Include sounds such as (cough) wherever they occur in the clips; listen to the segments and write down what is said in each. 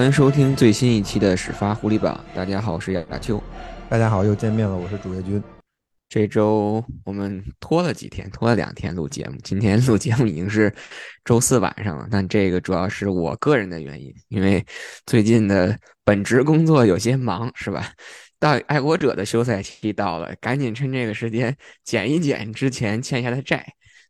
欢迎收听最新一期的始发狐狸榜。大家好，我是亚秋。大家好，又见面了，我是主页君。这周我们拖了几天，拖了两天录节目。今天录节目已经是周四晚上了，但这个主要是我个人的原因，因为最近的本职工作有些忙，是吧？到爱国者的休赛期到了，赶紧趁这个时间减一减之前欠下的债。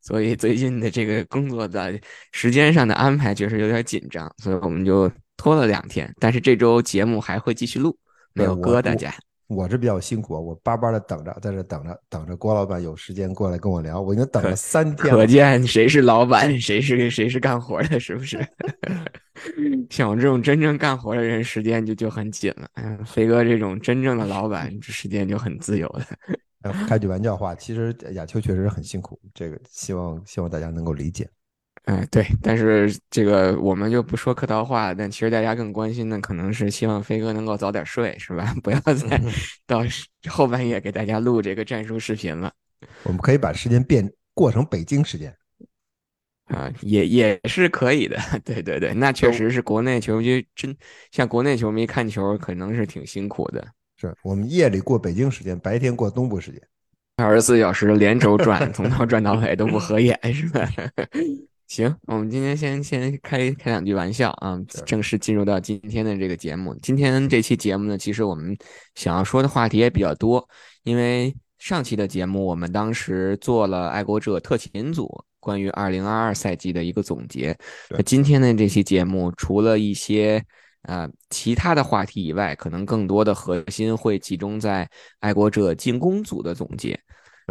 所以最近的这个工作的时间上的安排确实有点紧张，所以我们就。拖了两天，但是这周节目还会继续录，没有割大家。我这比较辛苦，我巴巴的等着，在这等着，等着郭老板有时间过来跟我聊。我已经等了三天，可见谁是老板，谁是谁是干活的，是不是？(laughs) 像我这种真正干活的人，时间就就很紧了。嗯，飞哥这种真正的老板，时间就很自由的。(laughs) 开句玩笑话，其实亚秋确实很辛苦，这个希望希望大家能够理解。哎，对，但是这个我们就不说客套话，但其实大家更关心的可能是希望飞哥能够早点睡，是吧？(laughs) 不要再到后半夜给大家录这个战术视频了。我们可以把时间变过成北京时间啊，也也是可以的。(laughs) 对对对，那确实是国内球迷真像国内球迷看球可能是挺辛苦的。是我们夜里过北京时间，白天过东部时间，二十四小时连轴转，从头转到尾都不合眼，是吧？(laughs) 行，我们今天先先开开两句玩笑啊，正式进入到今天的这个节目。今天这期节目呢，其实我们想要说的话题也比较多，因为上期的节目我们当时做了爱国者特勤组关于二零二二赛季的一个总结。那今天的这期节目，除了一些呃其他的话题以外，可能更多的核心会集中在爱国者进攻组的总结。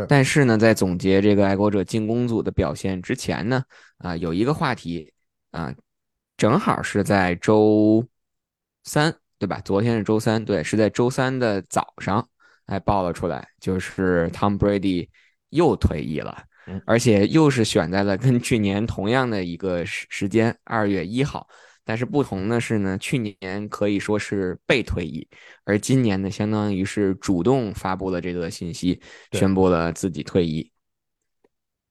但是呢，在总结这个爱国者进攻组的表现之前呢，啊，有一个话题啊，正好是在周三，对吧？昨天是周三，对，是在周三的早上，哎，爆了出来，就是 Tom Brady 又退役了，而且又是选在了跟去年同样的一个时时间，二月一号。但是不同的是呢，去年可以说是被退役，而今年呢，相当于是主动发布了这个信息，宣布了自己退役。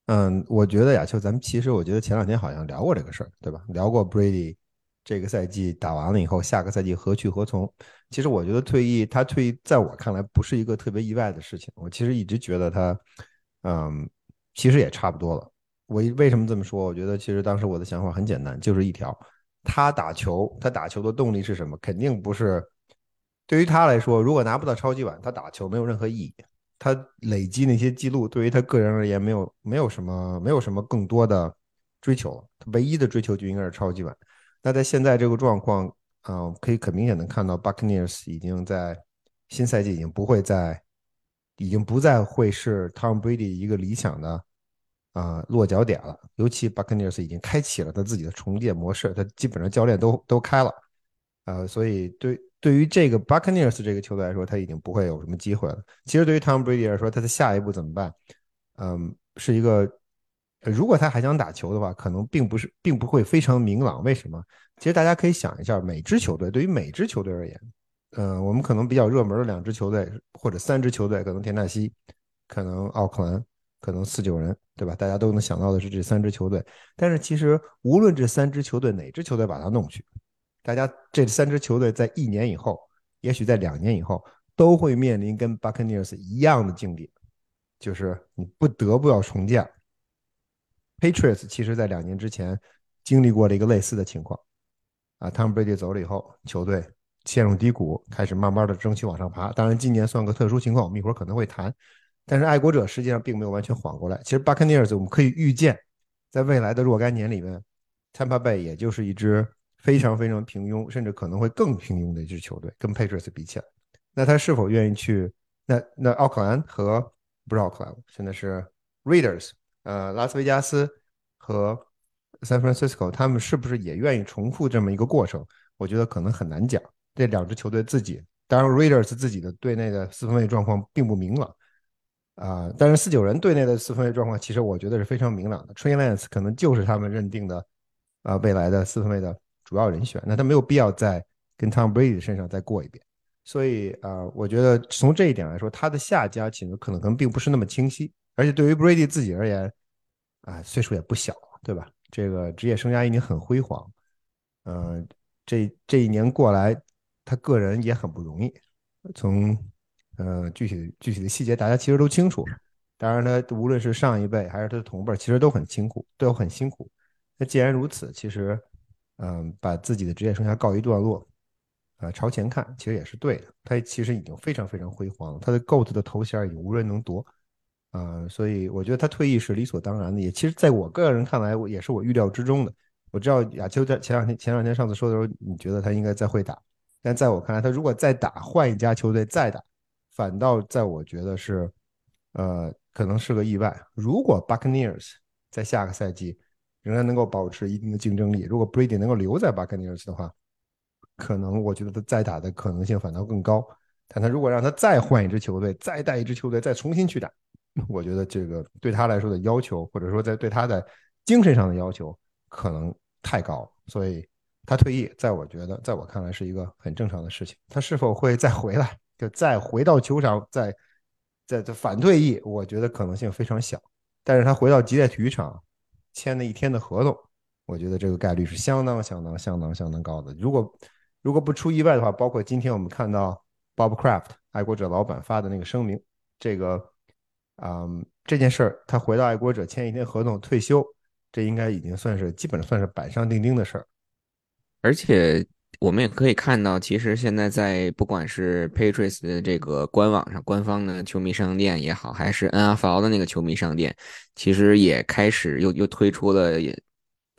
嗯，我觉得亚秋，咱们其实我觉得前两天好像聊过这个事儿，对吧？聊过 Brady 这个赛季打完了以后，下个赛季何去何从？其实我觉得退役，他退役在我看来不是一个特别意外的事情。我其实一直觉得他，嗯，其实也差不多了。我为什么这么说？我觉得其实当时我的想法很简单，就是一条。他打球，他打球的动力是什么？肯定不是对于他来说，如果拿不到超级碗，他打球没有任何意义。他累积那些记录，对于他个人而言，没有没有什么没有什么更多的追求。他唯一的追求就应该是超级碗。那在现在这个状况，嗯，可以很明显的看到，Buccaneers 已经在新赛季已经不会再，已经不再会是 Tom Brady 一个理想的。啊，落脚点了。尤其 Buccaneers 已经开启了他自己的重建模式，他基本上教练都都开了。呃，所以对对于这个 Buccaneers 这个球队来说，他已经不会有什么机会了。其实对于 Tom Brady 来说，他的下一步怎么办？嗯，是一个，如果他还想打球的话，可能并不是，并不会非常明朗。为什么？其实大家可以想一下，每支球队对于每支球队而言，嗯，我们可能比较热门的两支球队或者三支球队，可能田纳西，可能奥克兰。可能四九人，对吧？大家都能想到的是这三支球队。但是其实无论这三支球队哪支球队把它弄去，大家这三支球队在一年以后，也许在两年以后，都会面临跟 Buccaneers 一样的境地，就是你不得不要重建。Patriots 其实在两年之前经历过了一个类似的情况，啊，Tom Brady 走了以后，球队陷入低谷，开始慢慢的争取往上爬。当然今年算个特殊情况，我们一会儿可能会谈。但是爱国者实际上并没有完全缓过来。其实 Buccaneers 我们可以预见，在未来的若干年里面，Tampa Bay 也就是一支非常非常平庸，甚至可能会更平庸的一支球队，跟 Patriots 比起来。那他是否愿意去？那那奥克兰和不是奥克兰，现在是 Raiders，呃，拉斯维加斯和 San Francisco，他们是不是也愿意重复这么一个过程？我觉得可能很难讲。这两支球队自己，当然 Raiders 自己的队内的四分卫状况并不明朗。啊，但是四九人队内的四分卫状况，其实我觉得是非常明朗的。Trey Lance 可能就是他们认定的啊未来的四分卫的主要人选，那他没有必要再跟 Tom Brady 身上再过一遍。所以啊，我觉得从这一点来说，他的下家其实可能可能并不是那么清晰。而且对于 Brady 自己而言，啊，岁数也不小，对吧？这个职业生涯已经很辉煌，嗯，这这一年过来，他个人也很不容易。从呃具体具体的细节，大家其实都清楚。当然，他无论是上一辈还是他的同辈，其实都很辛苦，都很辛苦。那既然如此，其实嗯，把自己的职业生涯告一段落，啊，朝前看，其实也是对的。他其实已经非常非常辉煌了，他的 GOAT 的头衔已经无人能夺。啊，所以我觉得他退役是理所当然的，也其实在我个人看来，我也是我预料之中的。我知道亚秋在前两天前两天上次说的时候，你觉得他应该再会打，但在我看来，他如果再打，换一家球队再打，反倒在我觉得是，呃，可能是个意外。如果 Buccaneers 在下个赛季仍然能够保持一定的竞争力，如果 Brady 能够留在 Buccaneers 的话，可能我觉得他再打的可能性反倒更高。但他如果让他再换一支球队，再带一支球队，再重新去打。我觉得这个对他来说的要求，或者说在对他的精神上的要求，可能太高，所以他退役，在我觉得，在我看来是一个很正常的事情。他是否会再回来，就再回到球场，再再再反退役，我觉得可能性非常小。但是他回到吉列体育场签了一天的合同，我觉得这个概率是相当相当相当相当高的。如果如果不出意外的话，包括今天我们看到 Bob Kraft 爱国者老板发的那个声明，这个。嗯，这件事儿，他回到爱国者签一天合同退休，这应该已经算是基本算是板上钉钉的事儿。而且我们也可以看到，其实现在在不管是 Patriots 的这个官网上官方的球迷商店也好，还是 NFL 的那个球迷商店，其实也开始又又推出了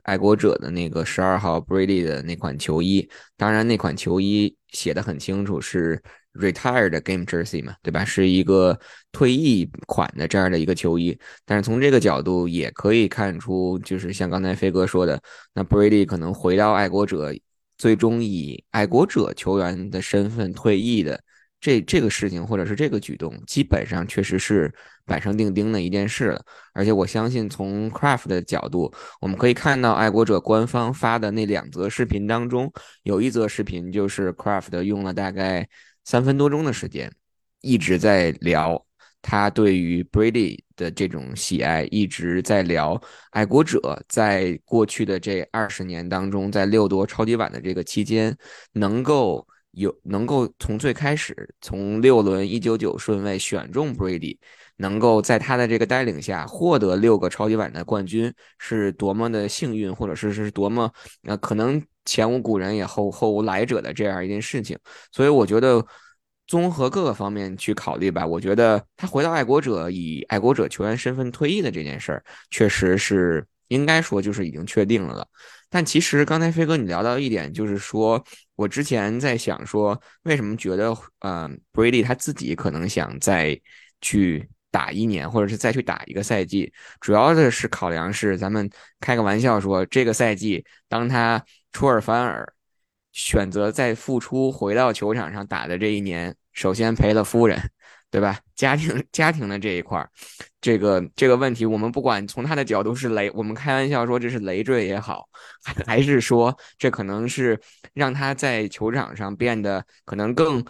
爱国者的那个十二号 Brady 的那款球衣。当然，那款球衣写的很清楚是。retired game jersey 嘛，对吧？是一个退役款的这样的一个球衣，但是从这个角度也可以看出，就是像刚才飞哥说的，那 Brady 可能回到爱国者，最终以爱国者球员的身份退役的这这个事情，或者是这个举动，基本上确实是板上钉钉的一件事了。而且我相信，从 Craft 的角度，我们可以看到爱国者官方发的那两则视频当中，有一则视频就是 Craft 用了大概。三分多钟的时间，一直在聊他对于 Brady 的这种喜爱，一直在聊爱国者在过去的这二十年当中，在六夺超级碗的这个期间，能够有能够从最开始从六轮一九九顺位选中 Brady，能够在他的这个带领下获得六个超级碗的冠军，是多么的幸运，或者是是多么呃可能。前无古人也后后无来者的这样一件事情，所以我觉得综合各个方面去考虑吧，我觉得他回到爱国者以爱国者球员身份退役的这件事儿，确实是应该说就是已经确定了了。但其实刚才飞哥你聊到一点，就是说我之前在想说，为什么觉得呃 Brady 他自己可能想再去打一年，或者是再去打一个赛季，主要的是考量是咱们开个玩笑说这个赛季当他。出尔反尔，选择在复出回到球场上打的这一年，首先赔了夫人，对吧？家庭家庭的这一块儿这个这个问题，我们不管从他的角度是累，我们开玩笑说这是累赘也好，还是说这可能是让他在球场上变得可能更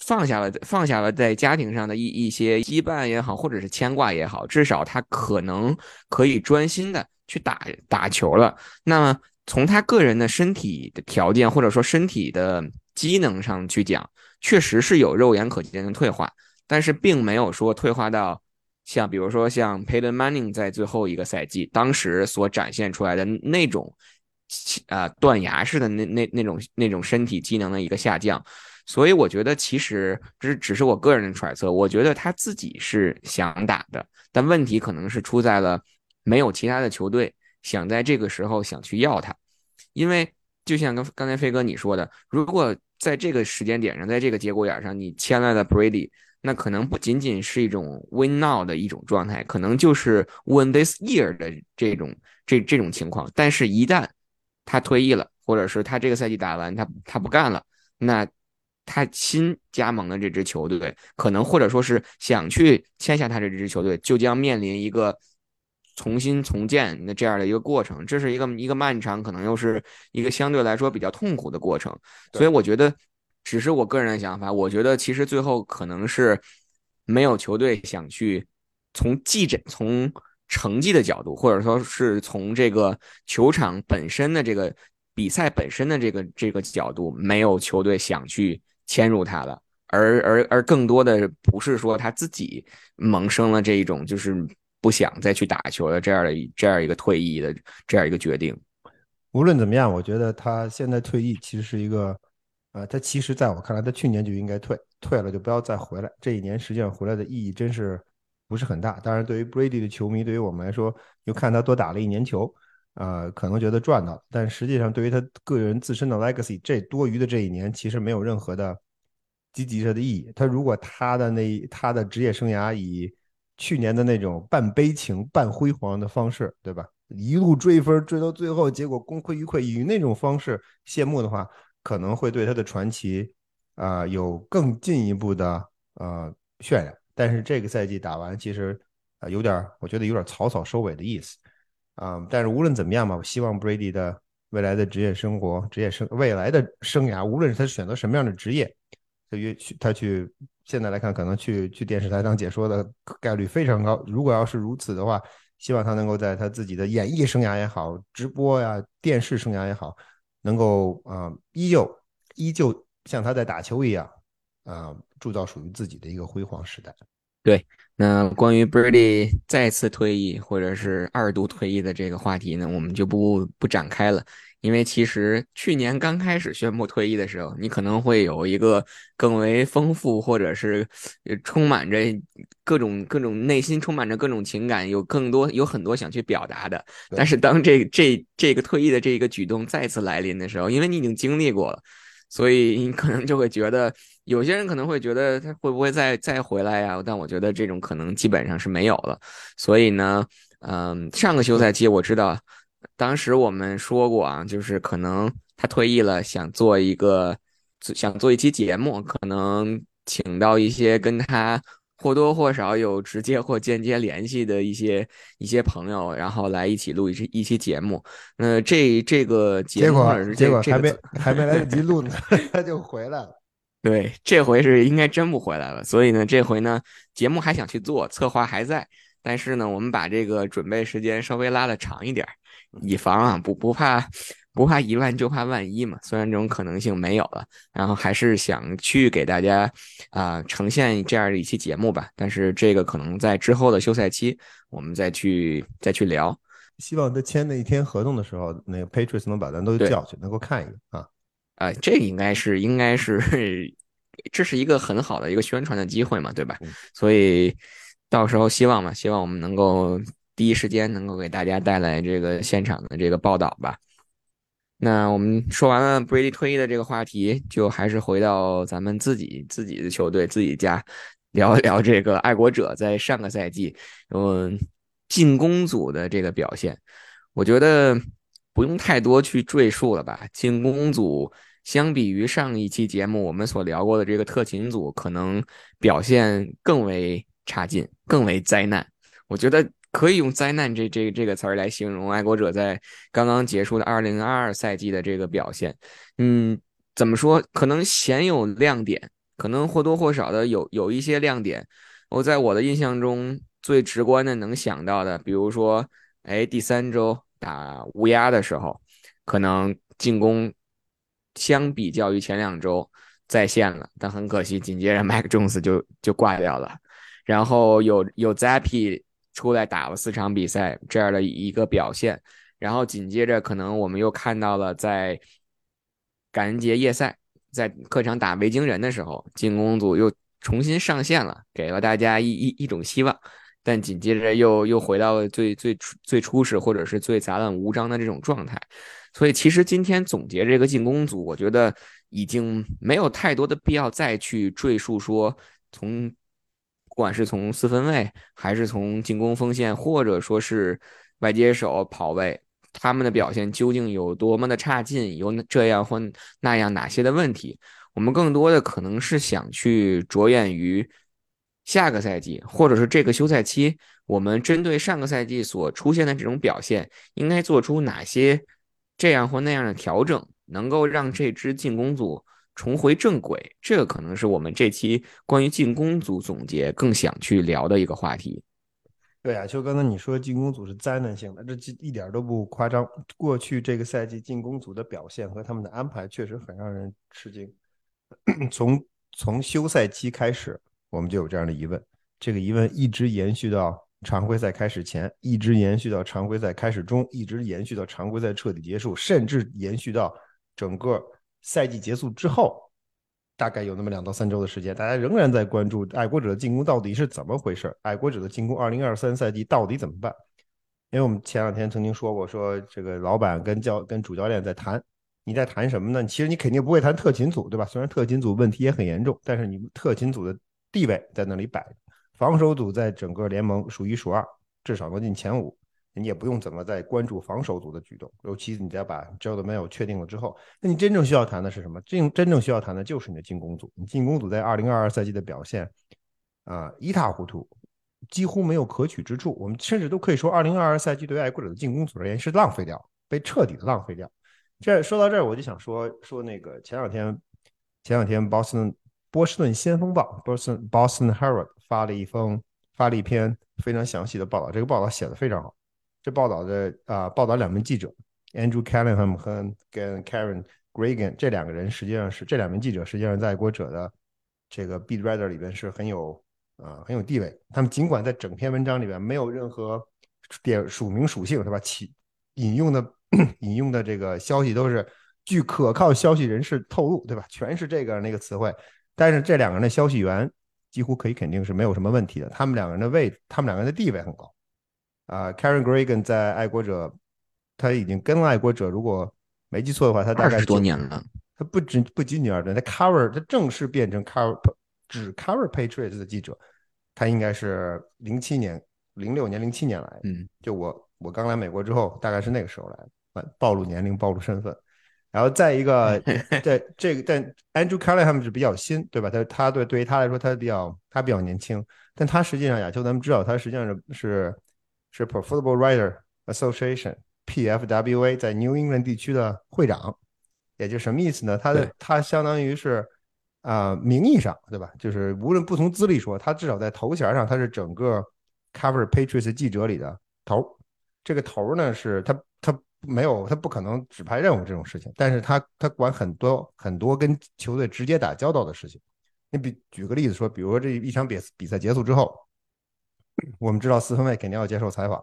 放下了放下了在家庭上的一一些羁绊也好，或者是牵挂也好，至少他可能可以专心的去打打球了。那么。从他个人的身体的条件或者说身体的机能上去讲，确实是有肉眼可见的退化，但是并没有说退化到像比如说像 Payton Manning 在最后一个赛季当时所展现出来的那种啊断崖式的那那那种那种身体机能的一个下降。所以我觉得其实这只是我个人的揣测，我觉得他自己是想打的，但问题可能是出在了没有其他的球队。想在这个时候想去要他，因为就像刚刚才飞哥你说的，如果在这个时间点上，在这个节骨眼上，你签来了 Brady，那可能不仅仅是一种 win now 的一种状态，可能就是 win this year 的这种这这种情况。但是，一旦他退役了，或者是他这个赛季打完，他他不干了，那他新加盟的这支球队，可能或者说是想去签下他这支球队，就将面临一个。重新重建的这样的一个过程，这是一个一个漫长，可能又是一个相对来说比较痛苦的过程。所以我觉得，只是我个人的想法，我觉得其实最后可能是没有球队想去从技战、从成绩的角度，或者说是从这个球场本身的这个比赛本身的这个这个角度，没有球队想去迁入他了，而而而更多的不是说他自己萌生了这一种就是不想再去打球的这样的这样一个退役的这样一个决定。无论怎么样，我觉得他现在退役其实是一个，呃，他其实在我看来，他去年就应该退，退了就不要再回来。这一年实际上回来的意义真是不是很大。当然，对于 Brady 的球迷，对于我们来说，又看他多打了一年球，呃，可能觉得赚到了。但实际上，对于他个人自身的 legacy，这多余的这一年其实没有任何的积极的意义。他如果他的那他的职业生涯以去年的那种半悲情半辉煌的方式，对吧？一路追分追到最后，结果功亏一篑，以那种方式谢幕的话，可能会对他的传奇啊有更进一步的呃渲染。但是这个赛季打完，其实啊有点，我觉得有点草草收尾的意思啊。但是无论怎么样吧，我希望 Brady 的未来的职业生活、职业生未来的生涯，无论是他选择什么样的职业，他去他去现在来看，可能去去电视台当解说的概率非常高。如果要是如此的话。希望他能够在他自己的演艺生涯也好，直播呀、电视生涯也好，能够啊，依旧依旧像他在打球一样，啊，铸造属于自己的一个辉煌时代。对，那关于 Birdy 再次退役或者是二度退役的这个话题呢，我们就不不展开了。因为其实去年刚开始宣布退役的时候，你可能会有一个更为丰富，或者是充满着各种各种内心充满着各种情感，有更多有很多想去表达的。但是当这这这个退役的这个举动再次来临的时候，因为你已经经历过了，所以你可能就会觉得，有些人可能会觉得他会不会再再回来呀？但我觉得这种可能基本上是没有了。所以呢，嗯，上个休赛期我知道。当时我们说过啊，就是可能他退役了，想做一个，想做一期节目，可能请到一些跟他或多或少有直接或间接联系的一些一些朋友，然后来一起录一期一期节目。那这这个结果结果还没还没来得及录呢，(laughs) 他就回来了。(laughs) 对，这回是应该真不回来了。所以呢，这回呢，节目还想去做，策划还在，但是呢，我们把这个准备时间稍微拉的长一点。以防啊，不不怕，不怕一万就怕万一嘛。虽然这种可能性没有了，然后还是想去给大家啊呈现这样的一期节目吧。但是这个可能在之后的休赛期，我们再去再去聊。希望他签那一天合同的时候，那个 Patriots 能把咱都叫去，能够看一个啊。啊，这应该是应该是这是一个很好的一个宣传的机会嘛，对吧？所以到时候希望嘛，希望我们能够。第一时间能够给大家带来这个现场的这个报道吧。那我们说完了 Brady 退役的这个话题，就还是回到咱们自己自己的球队自己家，聊一聊这个爱国者在上个赛季嗯进攻组的这个表现。我觉得不用太多去赘述了吧。进攻组相比于上一期节目我们所聊过的这个特勤组，可能表现更为差劲，更为灾难。我觉得。可以用“灾难”这这这个词儿来形容爱国者在刚刚结束的二零二二赛季的这个表现。嗯，怎么说？可能鲜有亮点，可能或多或少的有有一些亮点。我在我的印象中最直观的能想到的，比如说，哎，第三周打乌鸦的时候，可能进攻相比较于前两周在线了，但很可惜，紧接着麦克琼斯就就挂掉了。然后有有 Zappy。出来打了四场比赛这样的一个表现，然后紧接着可能我们又看到了在感恩节夜赛在客场打维京人的时候，进攻组又重新上线了，给了大家一一一种希望，但紧接着又又回到了最最最初始或者是最杂乱无章的这种状态。所以其实今天总结这个进攻组，我觉得已经没有太多的必要再去赘述说从。不管是从四分卫，还是从进攻锋线，或者说是外接手、跑位，他们的表现究竟有多么的差劲，有这样或那样哪些的问题？我们更多的可能是想去着眼于下个赛季，或者是这个休赛期，我们针对上个赛季所出现的这种表现，应该做出哪些这样或那样的调整，能够让这支进攻组。重回正轨，这个可能是我们这期关于进攻组总结更想去聊的一个话题。对啊，就刚才你说进攻组是灾难性的，这一点都不夸张。过去这个赛季进攻组的表现和他们的安排确实很让人吃惊。(clears throat) 从从休赛期开始，我们就有这样的疑问，这个疑问一直延续到常规赛开始前，一直延续到常规赛开始中，一直延续到常规赛彻底结束，甚至延续到整个赛季结束之后。大概有那么两到三周的时间，大家仍然在关注爱国者的进攻到底是怎么回事爱国者的进攻，二零二三赛季到底怎么办？因为我们前两天曾经说过，说这个老板跟教跟主教练在谈，你在谈什么呢？其实你肯定不会谈特勤组，对吧？虽然特勤组问题也很严重，但是你特勤组的地位在那里摆着，防守组在整个联盟数一数二，至少能进前五。你也不用怎么再关注防守组的举动，尤其你再把 j o e 的 Mail 确定了之后，那你真正需要谈的是什么？真真正需要谈的就是你的进攻组。你进攻组在二零二二赛季的表现啊一塌糊涂，几乎没有可取之处。我们甚至都可以说，二零二二赛季对爱国者的进攻组而言是浪费掉，被彻底的浪费掉。这说到这儿，我就想说说那个前两天前两天 Boston 波士顿先锋报 Boston Boston Herald 发了一封发了一篇非常详细的报道，这个报道写的非常好。这报道的啊，报道两名记者，Andrew Callahan 和跟 Karen Gregan 这两个人，实际上是这两名记者，实际上在国者的这个 beat writer 里边是很有啊很有地位。他们尽管在整篇文章里边没有任何点署名属性，是吧？起引用的引用的这个消息都是据可靠消息人士透露，对吧？全是这个那个词汇。但是这两个人的消息源几乎可以肯定是没有什么问题的。他们两个人的位，他们两个人的地位很高。啊，Karen Gregan 在爱国者，他已经跟了爱国者，如果没记错的话，他大概十多年了。他不止不仅仅二十年，他 cover 他正式变成 cover 只 cover Patriots 的记者，他应该是零七年、零六年、零七年来。嗯，就我我刚来美国之后，大概是那个时候来的，暴露年龄、暴露身份。然后再一个，(laughs) 在这个但 Andrew Kelly 他们是比较新，对吧？他他对对于他来说，他比较他比较年轻，但他实际上亚秋咱们知道，他实际上是是。是 Pro Football Writer Association（PFWA） 在 New England 地区的会长，也就什么意思呢？他的他相当于是啊，名义上对吧？就是无论不同资历说，他至少在头衔上他是整个 Cover Patriots 记者里的头。这个头呢是他他没有他不可能指派任务这种事情，但是他他管很多很多跟球队直接打交道的事情。你比举个例子说，比如说这一场比比赛结束之后。(clears throat) 我们知道四分卫肯定要接受采访，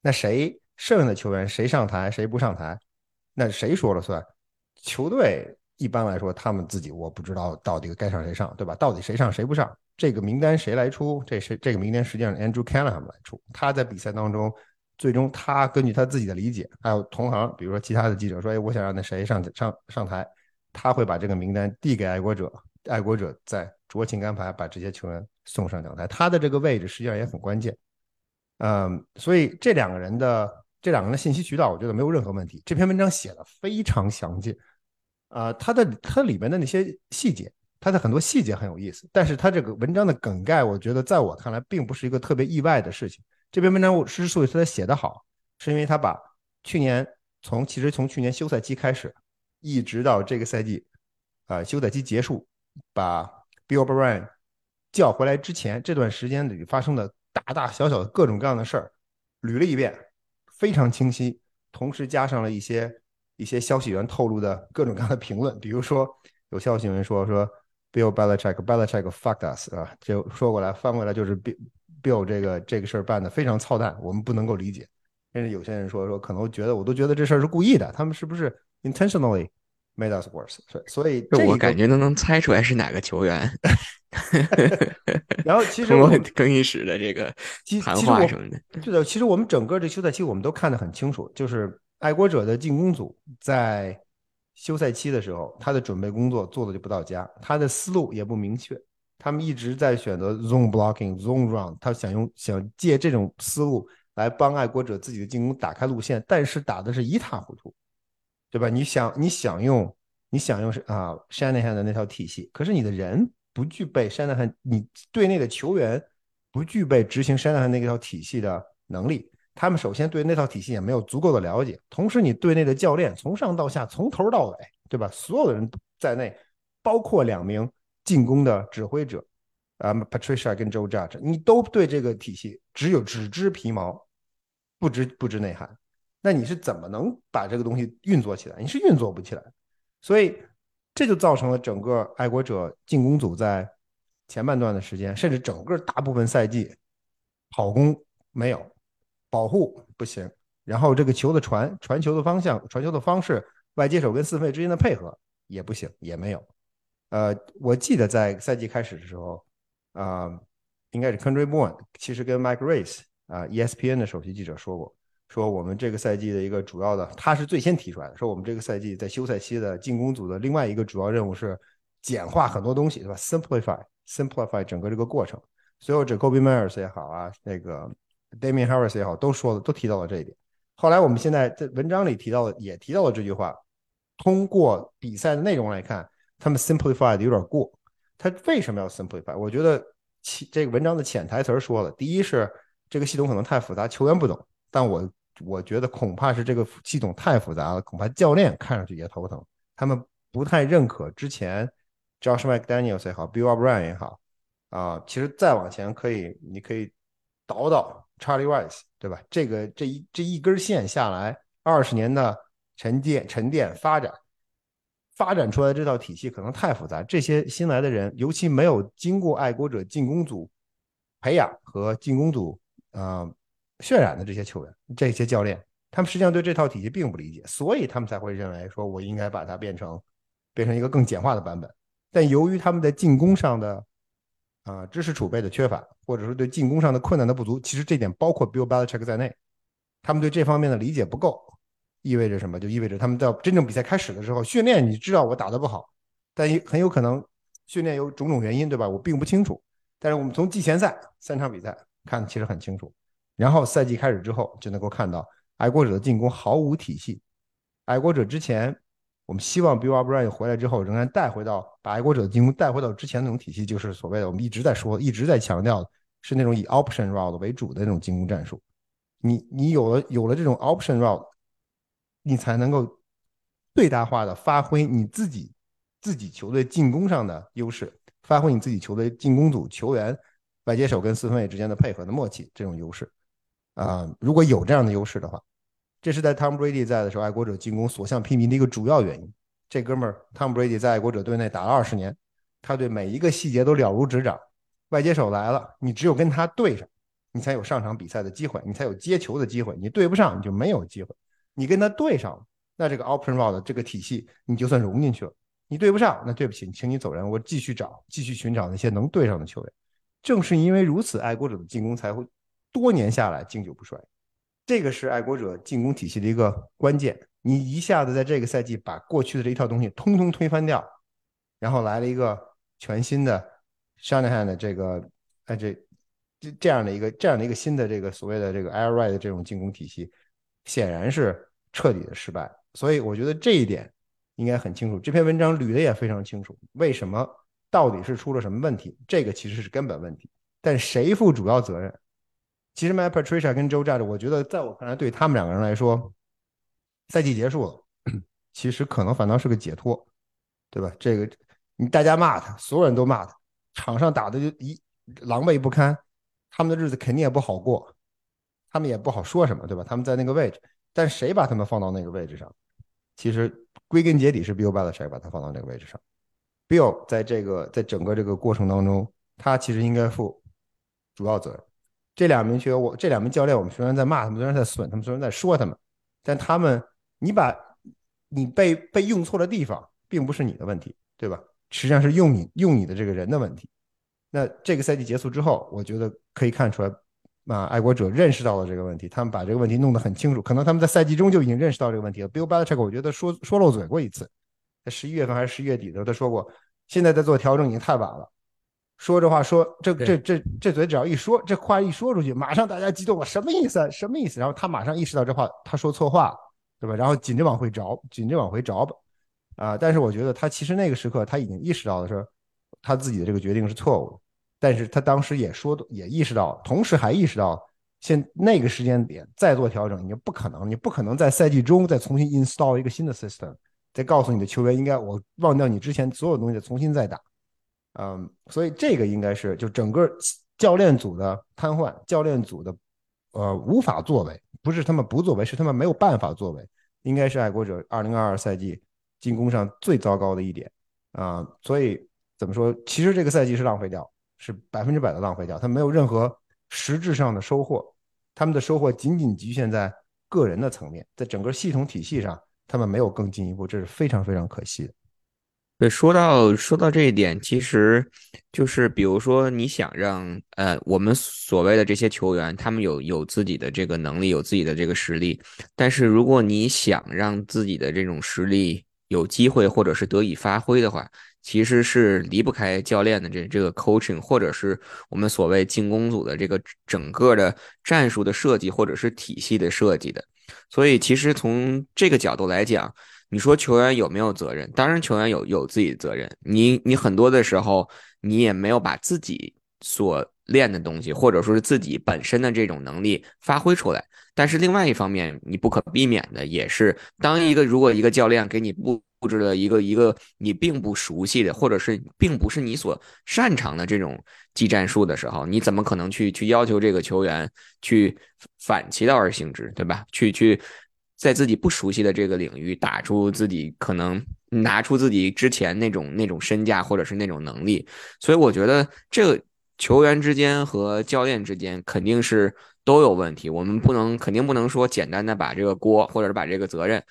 那谁剩下的球员谁上台谁不上台，那谁说了算？球队一般来说他们自己我不知道到底该上谁上，对吧？到底谁上谁不上？这个名单谁来出？这谁这个名单实际上 Andrew Callahan 来出，他在比赛当中最终他根据他自己的理解，还有同行，比如说其他的记者说，哎，我想让那谁上上上台，他会把这个名单递给爱国者，爱国者在酌情安排把这些球员。送上讲台，他的这个位置实际上也很关键，嗯，所以这两个人的这两个人的信息渠道，我觉得没有任何问题。这篇文章写的非常详尽，啊，他的他里面的那些细节，他的很多细节很有意思。但是他这个文章的梗概，我觉得在我看来并不是一个特别意外的事情。这篇文章我之所以他写的好，是因为他把去年从其实从去年休赛期开始，一直到这个赛季啊休赛期结束，把 Bill Brian。叫回来之前这段时间里发生的大大小小的各种各样的事儿，捋了一遍，非常清晰。同时加上了一些一些消息源透露的各种各样的评论，比如说有消息源说说 Bill Belichick Belichick fucked us 啊，就说过来翻过来就是 Bill Bill 这个这个事儿办的非常操蛋，我们不能够理解。甚至有些人说说可能觉得我都觉得这事儿是故意的，他们是不是 intentionally made us worse？所所以我感觉都能猜出来是哪个球员。(laughs) 然后其实 (laughs) 我更衣室的这个谈话什么的，是的，其实我们整个这休赛期我们都看得很清楚，就是爱国者的进攻组在休赛期的时候，他的准备工作做的就不到家，他的思路也不明确，他们一直在选择 zone blocking、zone run，他想用想借这种思路来帮爱国者自己的进攻打开路线，但是打的是一塌糊涂，对吧？你想你想用你想用是啊 Shanahan 的那套体系，可是你的人。不具备山大汉，你队内的球员不具备执行山大汉那套体系的能力。他们首先对那套体系也没有足够的了解，同时你队内的教练从上到下，从头到尾，对吧？所有的人在内，包括两名进攻的指挥者，啊，Patricia 跟 Joe Judge，你都对这个体系只有只知皮毛，不知不知内涵，那你是怎么能把这个东西运作起来？你是运作不起来，所以这就造成了整个爱国者进攻组在前半段的时间，甚至整个大部分赛季跑攻没有，保护不行，然后这个球的传传球的方向、传球的方式、外接手跟四费之间的配合也不行，也没有。呃，我记得在赛季开始的时候。啊，应该是 Country Born，其实跟 Mike Race 啊，ESPN 的首席记者说过，说我们这个赛季的一个主要的，他是最先提出来的，说我们这个赛季在休赛期的进攻组的另外一个主要任务是简化很多东西，对吧？Simplify，Simplify 整个这个过程。所有者 Kobe Myers 也好啊，那个 Damian Harris 也好，都说了，都提到了这一点。后来我们现在在文章里提到的，也提到了这句话。通过比赛的内容来看，他们 Simplify 的有点过。他为什么要 simplify？我觉得其这个文章的潜台词说了，第一是这个系统可能太复杂，球员不懂。但我我觉得恐怕是这个系统太复杂了，恐怕教练看上去也头疼。他们不太认可之前 Josh McDaniels 也好，Bill O'Brien 也好啊。其实再往前可以，你可以倒倒 Charlie Rice，对吧？这个这一这一根线下来，二十年的沉淀沉淀发展。发展出来这套体系可能太复杂，这些新来的人，尤其没有经过爱国者进攻组培养和进攻组啊渲染的这些球员、这些教练，他们实际上对这套体系并不理解，所以他们才会认为说我应该把它变成变成一个更简化的版本。但由于他们在进攻上的啊知识储备的缺乏，或者说对进攻上的困难的不足，其实这点包括 Bill Belichick 在内，他们对这方面的理解不够。意味着什么？就意味着他们在真正比赛开始的时候训练，你知道我打得不好，但很有可能训练有种种原因，对吧？我并不清楚。但是我们从季前赛三场比赛看，其实很清楚。然后赛季开始之后，就能够看到爱国者的进攻毫无体系。爱国者之前，我们希望 Bill O'Brien 回来之后，仍然带回到把爱国者的进攻带回到之前那种体系，就是所谓的我们一直在说、一直在强调的是那种以 option route 为主的那种进攻战术。你你有了有了这种 option route。你才能够最大化的发挥你自己自己球队进攻上的优势，发挥你自己球队进攻组球员外接手跟四分卫之间的配合的默契这种优势啊，如果有这样的优势的话，这是在 Tom Brady 在的时候，爱国者进攻所向披靡的一个主要原因。这哥们儿 Tom Brady 在爱国者队内打了二十年，他对每一个细节都了如指掌。外接手来了，你只有跟他对上，你才有上场比赛的机会，你才有接球的机会，你对不上你就没有机会。你跟他对上了，那这个 open route 这个体系你就算融进去了。你对不上，那对不起，请你走人，我继续找，继续寻找那些能对上的球员。正是因为如此，爱国者的进攻才会多年下来经久不衰。这个是爱国者进攻体系的一个关键。你一下子在这个赛季把过去的这一套东西通通推翻掉，然后来了一个全新的 Shanahan 的这个哎这这这样的一个这样的一个新的这个所谓的这个 air r i d e 的这种进攻体系，显然是。彻底的失败，所以我觉得这一点应该很清楚。这篇文章捋的也非常清楚，为什么到底是出了什么问题？这个其实是根本问题。但谁负主要责任？其实 My Patricia 跟 Joe Judge，我觉得在我看来，对他们两个人来说，赛季结束了，其实可能反倒是个解脱，对吧？这个你大家骂他，所有人都骂他，场上打的就一狼狈不堪，他们的日子肯定也不好过，他们也不好说什么，对吧？他们在那个位置。但谁把他们放到那个位置上？其实归根结底是 Bill Belichick 把他放到那个位置上。Bill 在这个在整个这个过程当中，他其实应该负主要责任。这两名学我这两名教练，我们虽然在骂他们，虽然在损他们，虽然在说他们，但他们你把你被被用错的地方，并不是你的问题，对吧？实际上是用你用你的这个人的问题。那这个赛季结束之后，我觉得可以看出来。啊，爱国者认识到了这个问题，他们把这个问题弄得很清楚。可能他们在赛季中就已经认识到这个问题了。Bill Belichick，我觉得说说漏嘴过一次，在十一月份还是十一月底的时候，他说过，现在在做调整已经太晚了。说这话说这这这这嘴只要一说，这话一说出去，马上大家激动了，什么意思？什么意思？然后他马上意识到这话他说错话，对吧？然后紧着往回找，紧着往回找吧。啊，但是我觉得他其实那个时刻他已经意识到的是，他自己的这个决定是错误的。但是他当时也说，也意识到，同时还意识到，现那个时间点再做调整已经不可能，你不可能在赛季中再重新 install 一个新的 system，再告诉你的球员应该我忘掉你之前所有东西，重新再打。嗯，所以这个应该是就整个教练组的瘫痪，教练组的呃无法作为，不是他们不作为，是他们没有办法作为，应该是爱国者二零二二赛季进攻上最糟糕的一点啊。所以怎么说？其实这个赛季是浪费掉，是百分之百的浪费掉，他没有任何实质上的收获，他们的收获仅仅局限在个人的层面，在整个系统体系上，他们没有更进一步，这是非常非常可惜的。对，说到说到这一点，其实就是比如说，你想让呃我们所谓的这些球员，他们有有自己的这个能力，有自己的这个实力，但是如果你想让自己的这种实力有机会或者是得以发挥的话，其实是离不开教练的这这个 coaching，或者是我们所谓进攻组的这个整个的战术的设计或者是体系的设计的。所以，其实从这个角度来讲。你说球员有没有责任？当然，球员有有自己的责任。你你很多的时候，你也没有把自己所练的东西，或者说是自己本身的这种能力发挥出来。但是另外一方面，你不可避免的也是，当一个如果一个教练给你布布置了一个一个你并不熟悉的，或者是并不是你所擅长的这种技战术的时候，你怎么可能去去要求这个球员去反其道而行之，对吧？去去。在自己不熟悉的这个领域打出自己可能拿出自己之前那种那种身价或者是那种能力，所以我觉得这个球员之间和教练之间肯定是都有问题。我们不能肯定不能说简单的把这个锅或者是把这个责任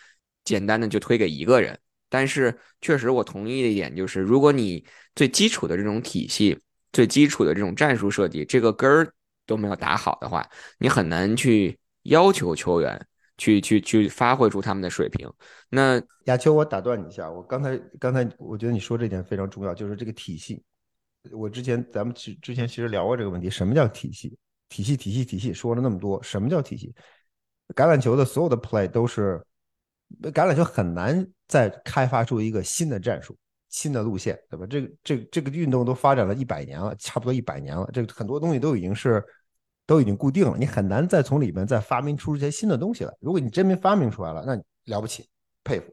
简单的就推给一个人。但是确实我同意的一点就是，如果你最基础的这种体系、最基础的这种战术设计这个根儿都没有打好的话，你很难去要求球员。去去去发挥出他们的水平。那亚秋，我打断你一下，我刚才刚才我觉得你说这点非常重要，就是这个体系。我之前咱们之之前其实聊过这个问题，什么叫体系？体系体系体系，说了那么多，什么叫体系？橄榄球的所有的 play 都是，橄榄球很难再开发出一个新的战术、新的路线，对吧？这个这这个运动都发展了一百年了，差不多一百年了，这个很多东西都已经是。都已经固定了，你很难再从里面再发明出一些新的东西来。如果你真没发明出来了，那了不起，佩服。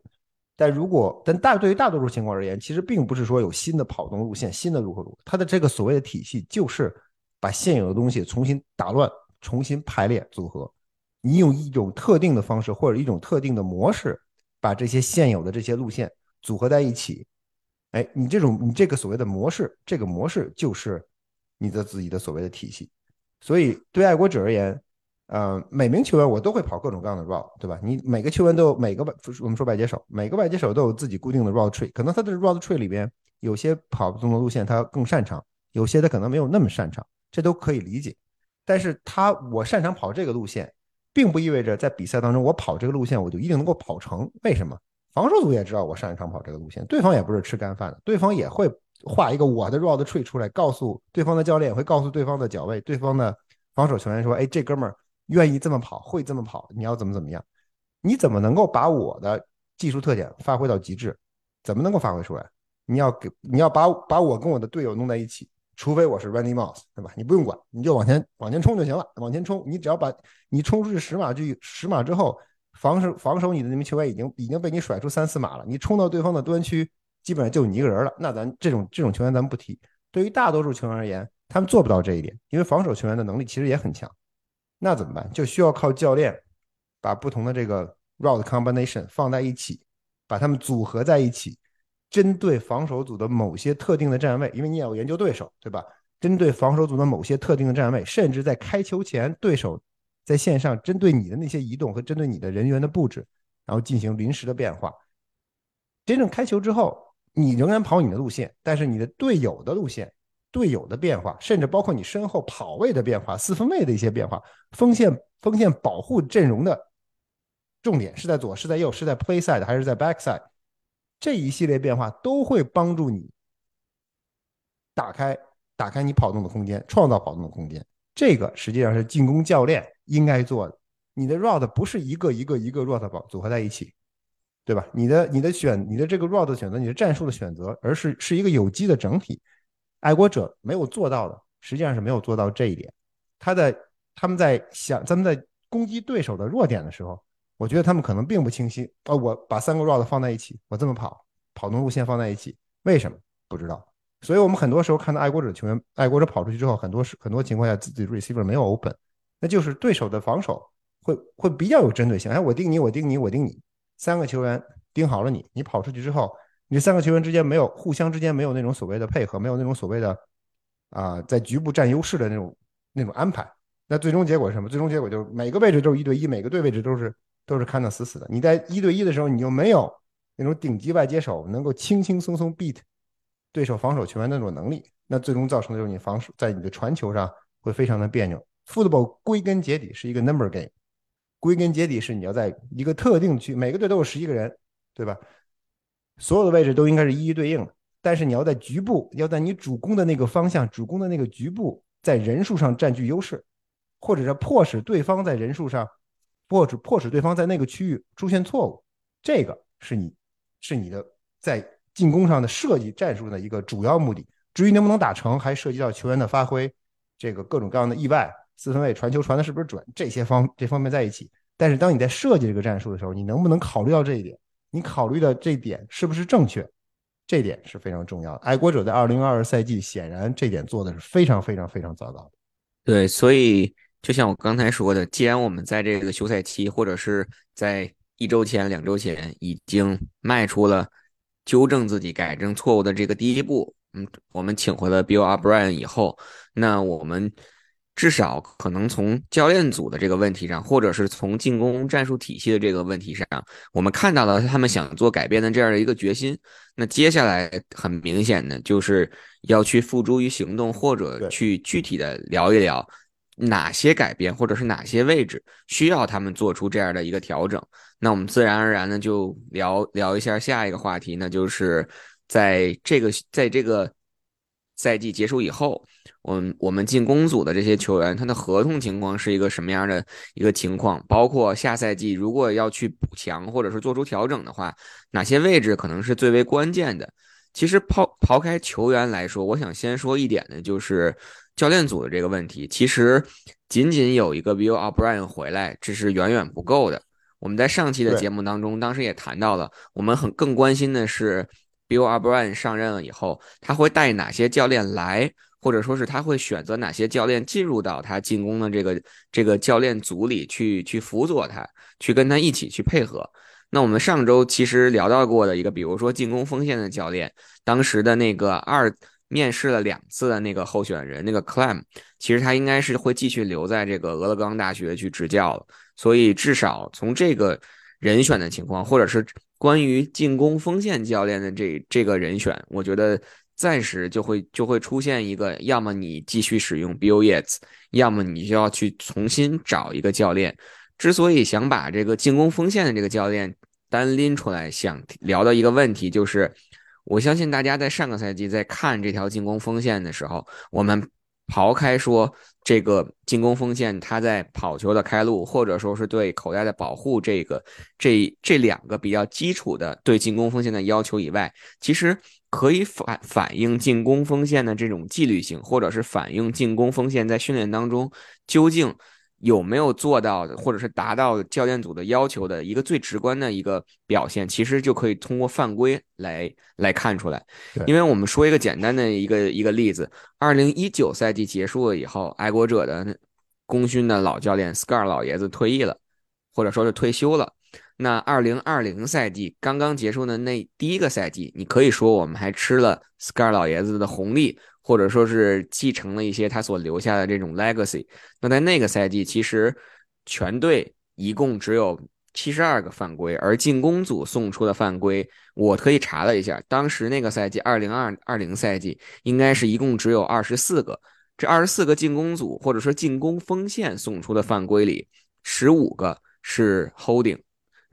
但如果但大对于大多数情况而言，其实并不是说有新的跑动路线、新的如何如何，它的这个所谓的体系就是把现有的东西重新打乱、重新排列组合。你用一种特定的方式或者一种特定的模式，把这些现有的这些路线组合在一起。哎，你这种你这个所谓的模式，这个模式就是你的自己的所谓的体系。所以对爱国者而言，呃，每名球员我都会跑各种各样的 route，对吧？你每个球员都有每个外，我们说外接手，每个外接手都有自己固定的 route tree，可能他的 route tree 里边有些跑不动的路线他更擅长，有些他可能没有那么擅长，这都可以理解。但是他我擅长跑这个路线，并不意味着在比赛当中我跑这个路线我就一定能够跑成。为什么？防守组也知道我擅长跑这个路线，对方也不是吃干饭的，对方也会。画一个我的 road tree 出来，告诉对方的教练，会告诉对方的脚位、对方的防守球员说：“哎，这哥们儿愿意这么跑，会这么跑，你要怎么怎么样？你怎么能够把我的技术特点发挥到极致？怎么能够发挥出来？你要给你要把把我跟我的队友弄在一起，除非我是 Randy Moss，对吧？你不用管，你就往前往前冲就行了，往前冲，你只要把你冲出去十码距十码之后，防守防守你的那名球员已经已经被你甩出三四码了，你冲到对方的端区。”基本上就你一个人了，那咱这种这种球员咱们不提。对于大多数球员而言，他们做不到这一点，因为防守球员的能力其实也很强。那怎么办？就需要靠教练把不同的这个 route combination 放在一起，把他们组合在一起，针对防守组的某些特定的站位，因为你也要研究对手，对吧？针对防守组的某些特定的站位，甚至在开球前，对手在线上针对你的那些移动和针对你的人员的布置，然后进行临时的变化。真正开球之后。你仍然跑你的路线，但是你的队友的路线、队友的变化，甚至包括你身后跑位的变化、四分卫的一些变化、锋线锋线保护阵容的重点是在左、是在右、是在 play side 还是在 back side，这一系列变化都会帮助你打开打开你跑动的空间，创造跑动的空间。这个实际上是进攻教练应该做的。你的 route 不是一个一个一个 route 组组合在一起。对吧？你的你的选你的这个 route 的选择，你的战术的选择，而是是一个有机的整体。爱国者没有做到的，实际上是没有做到这一点。他在他们在想咱们在攻击对手的弱点的时候，我觉得他们可能并不清晰。哦，我把三个 route 放在一起，我这么跑，跑动路线放在一起，为什么？不知道。所以我们很多时候看到爱国者球员，爱国者跑出去之后，很多是很多情况下自己 receiver 没有 open，那就是对手的防守会会比较有针对性。哎，我盯你，我盯你，我盯你，三个球员盯好了你，你跑出去之后，你这三个球员之间没有互相之间没有那种所谓的配合，没有那种所谓的啊在局部占优势的那种那种安排。那最终结果是什么？最终结果就是每个位置都是一对一，每个队位置都是都是看得死死的。你在一对一的时候，你又没有那种顶级外接手能够轻轻松松 beat 对手防守球员那种能力，那最终造成的就是你防守在你的传球上会非常的别扭。Football 归根结底是一个 number game，归根结底是你要在一个特定区，每个队都有十一个人，对吧？所有的位置都应该是一一对应的，但是你要在局部，要在你主攻的那个方向、主攻的那个局部，在人数上占据优势。或者是迫使对方在人数上，迫使迫使对方在那个区域出现错误，这个是你是你的在进攻上的设计战术的一个主要目的。至于能不能打成，还涉及到球员的发挥，这个各种各样的意外，四分卫传球传的是不是准，这些方这方面在一起。但是当你在设计这个战术的时候，你能不能考虑到这一点？你考虑的这一点是不是正确？这点是非常重要的。爱国者在二零二二赛季显然这点做的是非常非常非常糟糕的。对，所以。就像我刚才说的，既然我们在这个休赛期，或者是在一周前、两周前已经迈出了纠正自己、改正错误的这个第一步，嗯，我们请回了 Bill O'Brien 以后，那我们至少可能从教练组的这个问题上，或者是从进攻战术体系的这个问题上，我们看到了他们想做改变的这样的一个决心。那接下来很明显的就是要去付诸于行动，或者去具体的聊一聊。哪些改变，或者是哪些位置需要他们做出这样的一个调整？那我们自然而然的就聊聊一下下一个话题，那就是在这个在这个赛季结束以后，我们我们进攻组的这些球员，他的合同情况是一个什么样的一个情况？包括下赛季如果要去补强或者是做出调整的话，哪些位置可能是最为关键的？其实抛抛开球员来说，我想先说一点呢，就是。教练组的这个问题，其实仅仅有一个 Bill O'Brien 回来，这是远远不够的。我们在上期的节目当中，当时也谈到了，我们很更关心的是 Bill O'Brien 上任了以后，他会带哪些教练来，或者说是他会选择哪些教练进入到他进攻的这个这个教练组里去，去辅佐他，去跟他一起去配合。那我们上周其实聊到过的一个，比如说进攻锋线的教练，当时的那个二。面试了两次的那个候选人，那个 Clam，其实他应该是会继续留在这个俄勒冈大学去执教。所以至少从这个人选的情况，或者是关于进攻锋线教练的这这个人选，我觉得暂时就会就会出现一个，要么你继续使用 Bill Yates，要么你就要去重新找一个教练。之所以想把这个进攻锋线的这个教练单拎出来，想聊的一个问题就是。我相信大家在上个赛季在看这条进攻锋线的时候，我们刨开说这个进攻锋线他在跑球的开路，或者说是对口袋的保护，这个这这两个比较基础的对进攻锋线的要求以外，其实可以反反映进攻锋线的这种纪律性，或者是反映进攻锋线在训练当中究竟。有没有做到，或者是达到教练组的要求的一个最直观的一个表现，其实就可以通过犯规来来看出来。因为我们说一个简单的一个一个例子：，二零一九赛季结束了以后，爱国者的功勋的老教练 Scar 老爷子退役了，或者说是退休了。那二零二零赛季刚刚结束的那第一个赛季，你可以说我们还吃了 Scar 老爷子的红利。或者说是继承了一些他所留下的这种 legacy。那在那个赛季，其实全队一共只有七十二个犯规，而进攻组送出的犯规，我特意查了一下，当时那个赛季二零二二零赛季，应该是一共只有二十四个。这二十四个进攻组或者说进攻锋线送出的犯规里，十五个是 holding，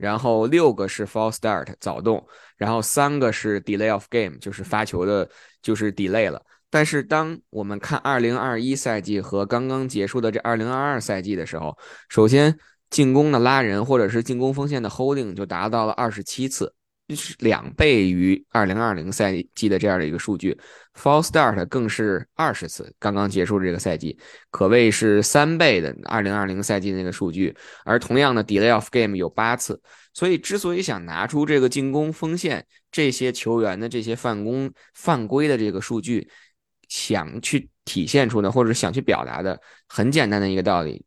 然后六个是 f a l l start 早动，然后三个是 delay of game，就是发球的，就是 delay 了。但是，当我们看二零二一赛季和刚刚结束的这二零二二赛季的时候，首先进攻的拉人或者是进攻锋线的 holding 就达到了二十七次，是两倍于二零二零赛季的这样的一个数据，Fall Start 更是二十次，刚刚结束这个赛季，可谓是三倍的二零二零赛季那个数据。而同样的 Delay of Game 有八次，所以之所以想拿出这个进攻锋线这些球员的这些犯规犯规的这个数据，想去体现出的或者想去表达的，很简单的一个道理。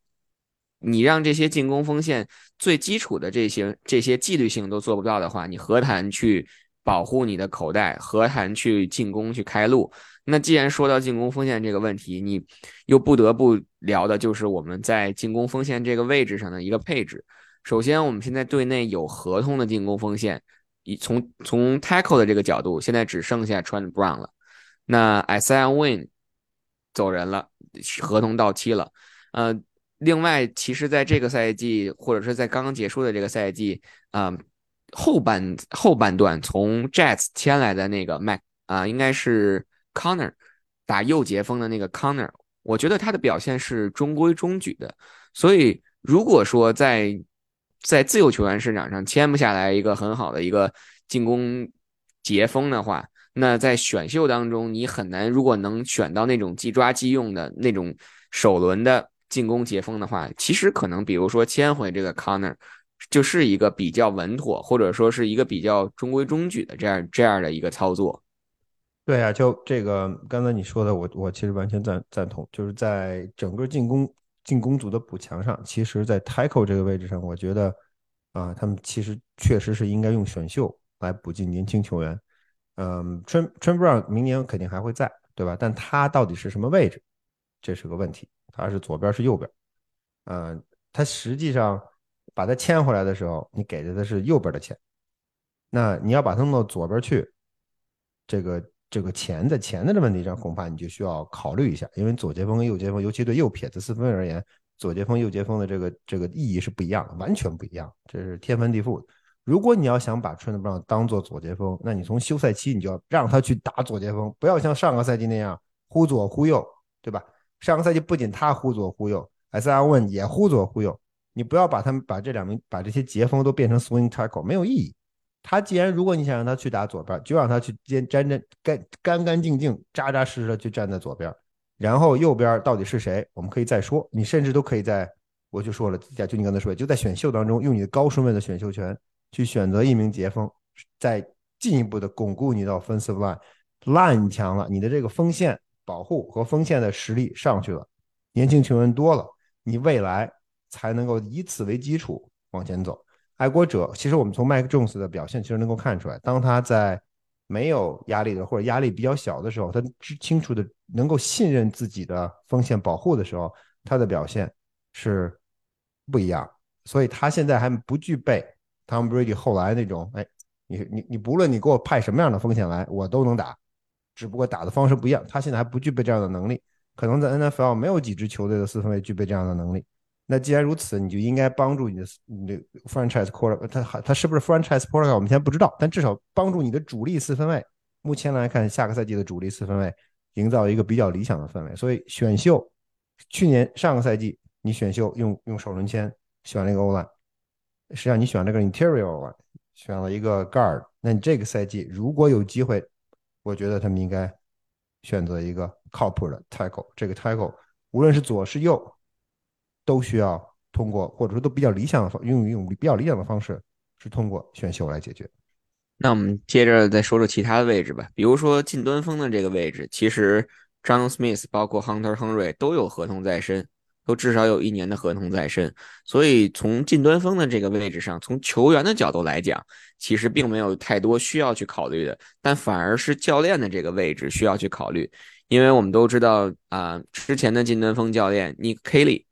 你让这些进攻锋线最基础的这些这些纪律性都做不到的话，你何谈去保护你的口袋？何谈去进攻去开路？那既然说到进攻锋线这个问题，你又不得不聊的就是我们在进攻锋线这个位置上的一个配置。首先，我们现在队内有合同的进攻锋线，以从从 tackle 的这个角度，现在只剩下 Trent Brown 了。那 Isaiah Win 走人了，合同到期了。呃。另外，其实在这个赛季，或者是在刚刚结束的这个赛季，啊，后半后半段从 Jets 签来的那个 Mac 啊，应该是 Connor 打右截锋的那个 Connor，我觉得他的表现是中规中矩的。所以，如果说在在自由球员市场上签不下来一个很好的一个进攻截锋的话，那在选秀当中你很难，如果能选到那种即抓即用的那种首轮的。进攻截锋的话，其实可能比如说签回这个 Connor，就是一个比较稳妥，或者说是一个比较中规中矩的这样这样的一个操作。对啊，就这个刚才你说的，我我其实完全赞赞同。就是在整个进攻进攻组的补强上，其实，在 Tackle 这个位置上，我觉得啊，他们其实确实是应该用选秀来补进年轻球员。嗯，Tran Tran Brown 明年肯定还会在，对吧？但他到底是什么位置，这是个问题。他是左边是右边，嗯，他实际上把他牵回来的时候，你给的他是右边的钱，那你要把他弄到左边去，这个这个钱的钱的这问题上，恐怕你就需要考虑一下，因为左接锋跟右接锋，尤其对右撇子四分而言，左接锋右接锋的这个这个意义是不一样的，完全不一样，这是天翻地覆。如果你要想把春 n 布 n 当做左接锋，那你从休赛期你就要让他去打左接锋，不要像上个赛季那样忽左忽右，对吧？上个赛季不仅他忽左忽右，S R One 也忽左忽右。你不要把他们把这两名把这些截锋都变成 swing tackle，没有意义。他既然如果你想让他去打左边，就让他去先站站干干干净净、扎扎实实的去站在左边。然后右边到底是谁，我们可以再说。你甚至都可以在，我就说了，就你刚才说，就在选秀当中用你的高顺位的选秀权去选择一名截锋，再进一步的巩固你的 offensive line。line 强了，你的这个锋线。保护和锋线的实力上去了，年轻球员多了，你未来才能够以此为基础往前走。爱国者其实我们从麦克琼斯的表现其实能够看出来，当他在没有压力的或者压力比较小的时候，他清楚的能够信任自己的锋线保护的时候，他的表现是不一样。所以他现在还不具备 Tom Brady 后来那种，哎，你你你不论你给我派什么样的锋线来，我都能打。只不过打的方式不一样，他现在还不具备这样的能力，可能在 NFL 没有几支球队的四分卫具备这样的能力。那既然如此，你就应该帮助你的你的 franchise quarter，他他是不是 franchise quarter？我们现在不知道，但至少帮助你的主力四分卫。目前来看，下个赛季的主力四分卫营造一个比较理想的氛围。所以选秀，去年上个赛季你选秀用用首轮签选了一个 O line，实际上你选这个 interior 啊选了一个 guard。那你这个赛季如果有机会。我觉得他们应该选择一个靠谱的 tackle，这个 tackle 无论是左是右，都需要通过或者说都比较理想的方用一种比较理想的方式，是通过选秀来解决。那我们接着再说说其他的位置吧，比如说近端锋的这个位置，其实 John Smith 包括 Hunter Henry 都有合同在身。都至少有一年的合同在身，所以从近端锋的这个位置上，从球员的角度来讲，其实并没有太多需要去考虑的，但反而是教练的这个位置需要去考虑，因为我们都知道啊，之前的近端锋教练 Nick Kelly，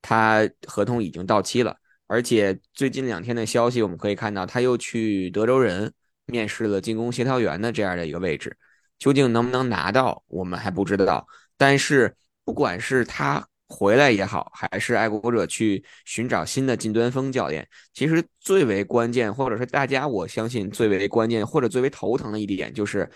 他合同已经到期了，而且最近两天的消息我们可以看到，他又去德州人面试了进攻协调员的这样的一个位置，究竟能不能拿到，我们还不知道，但是不管是他。回来也好，还是爱国者去寻找新的近端锋教练，其实最为关键，或者是大家我相信最为关键或者最为头疼的一点，就是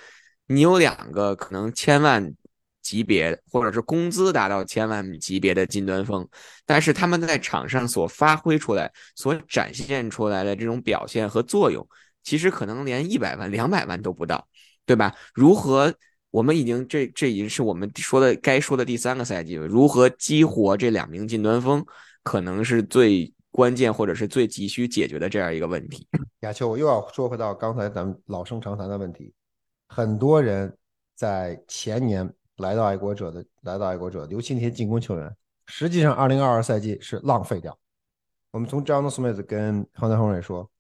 你有两个可能千万级别，或者是工资达到千万级别的近端锋，但是他们在场上所发挥出来、所展现出来的这种表现和作用，其实可能连一百万、两百万都不到，对吧？如何？我们已经这这已经是我们说的该说的第三个赛季了。如何激活这两名近端锋，可能是最关键或者是最急需解决的这样一个问题。(coughs) 亚秋，我又要说回到刚才咱们老生常谈的问题，很多人在前年来到爱国者的，来到爱国者，尤其那些进攻球员，实际上二零二二赛季是浪费掉。我们从 John Smith 跟 Hunter Henry 说，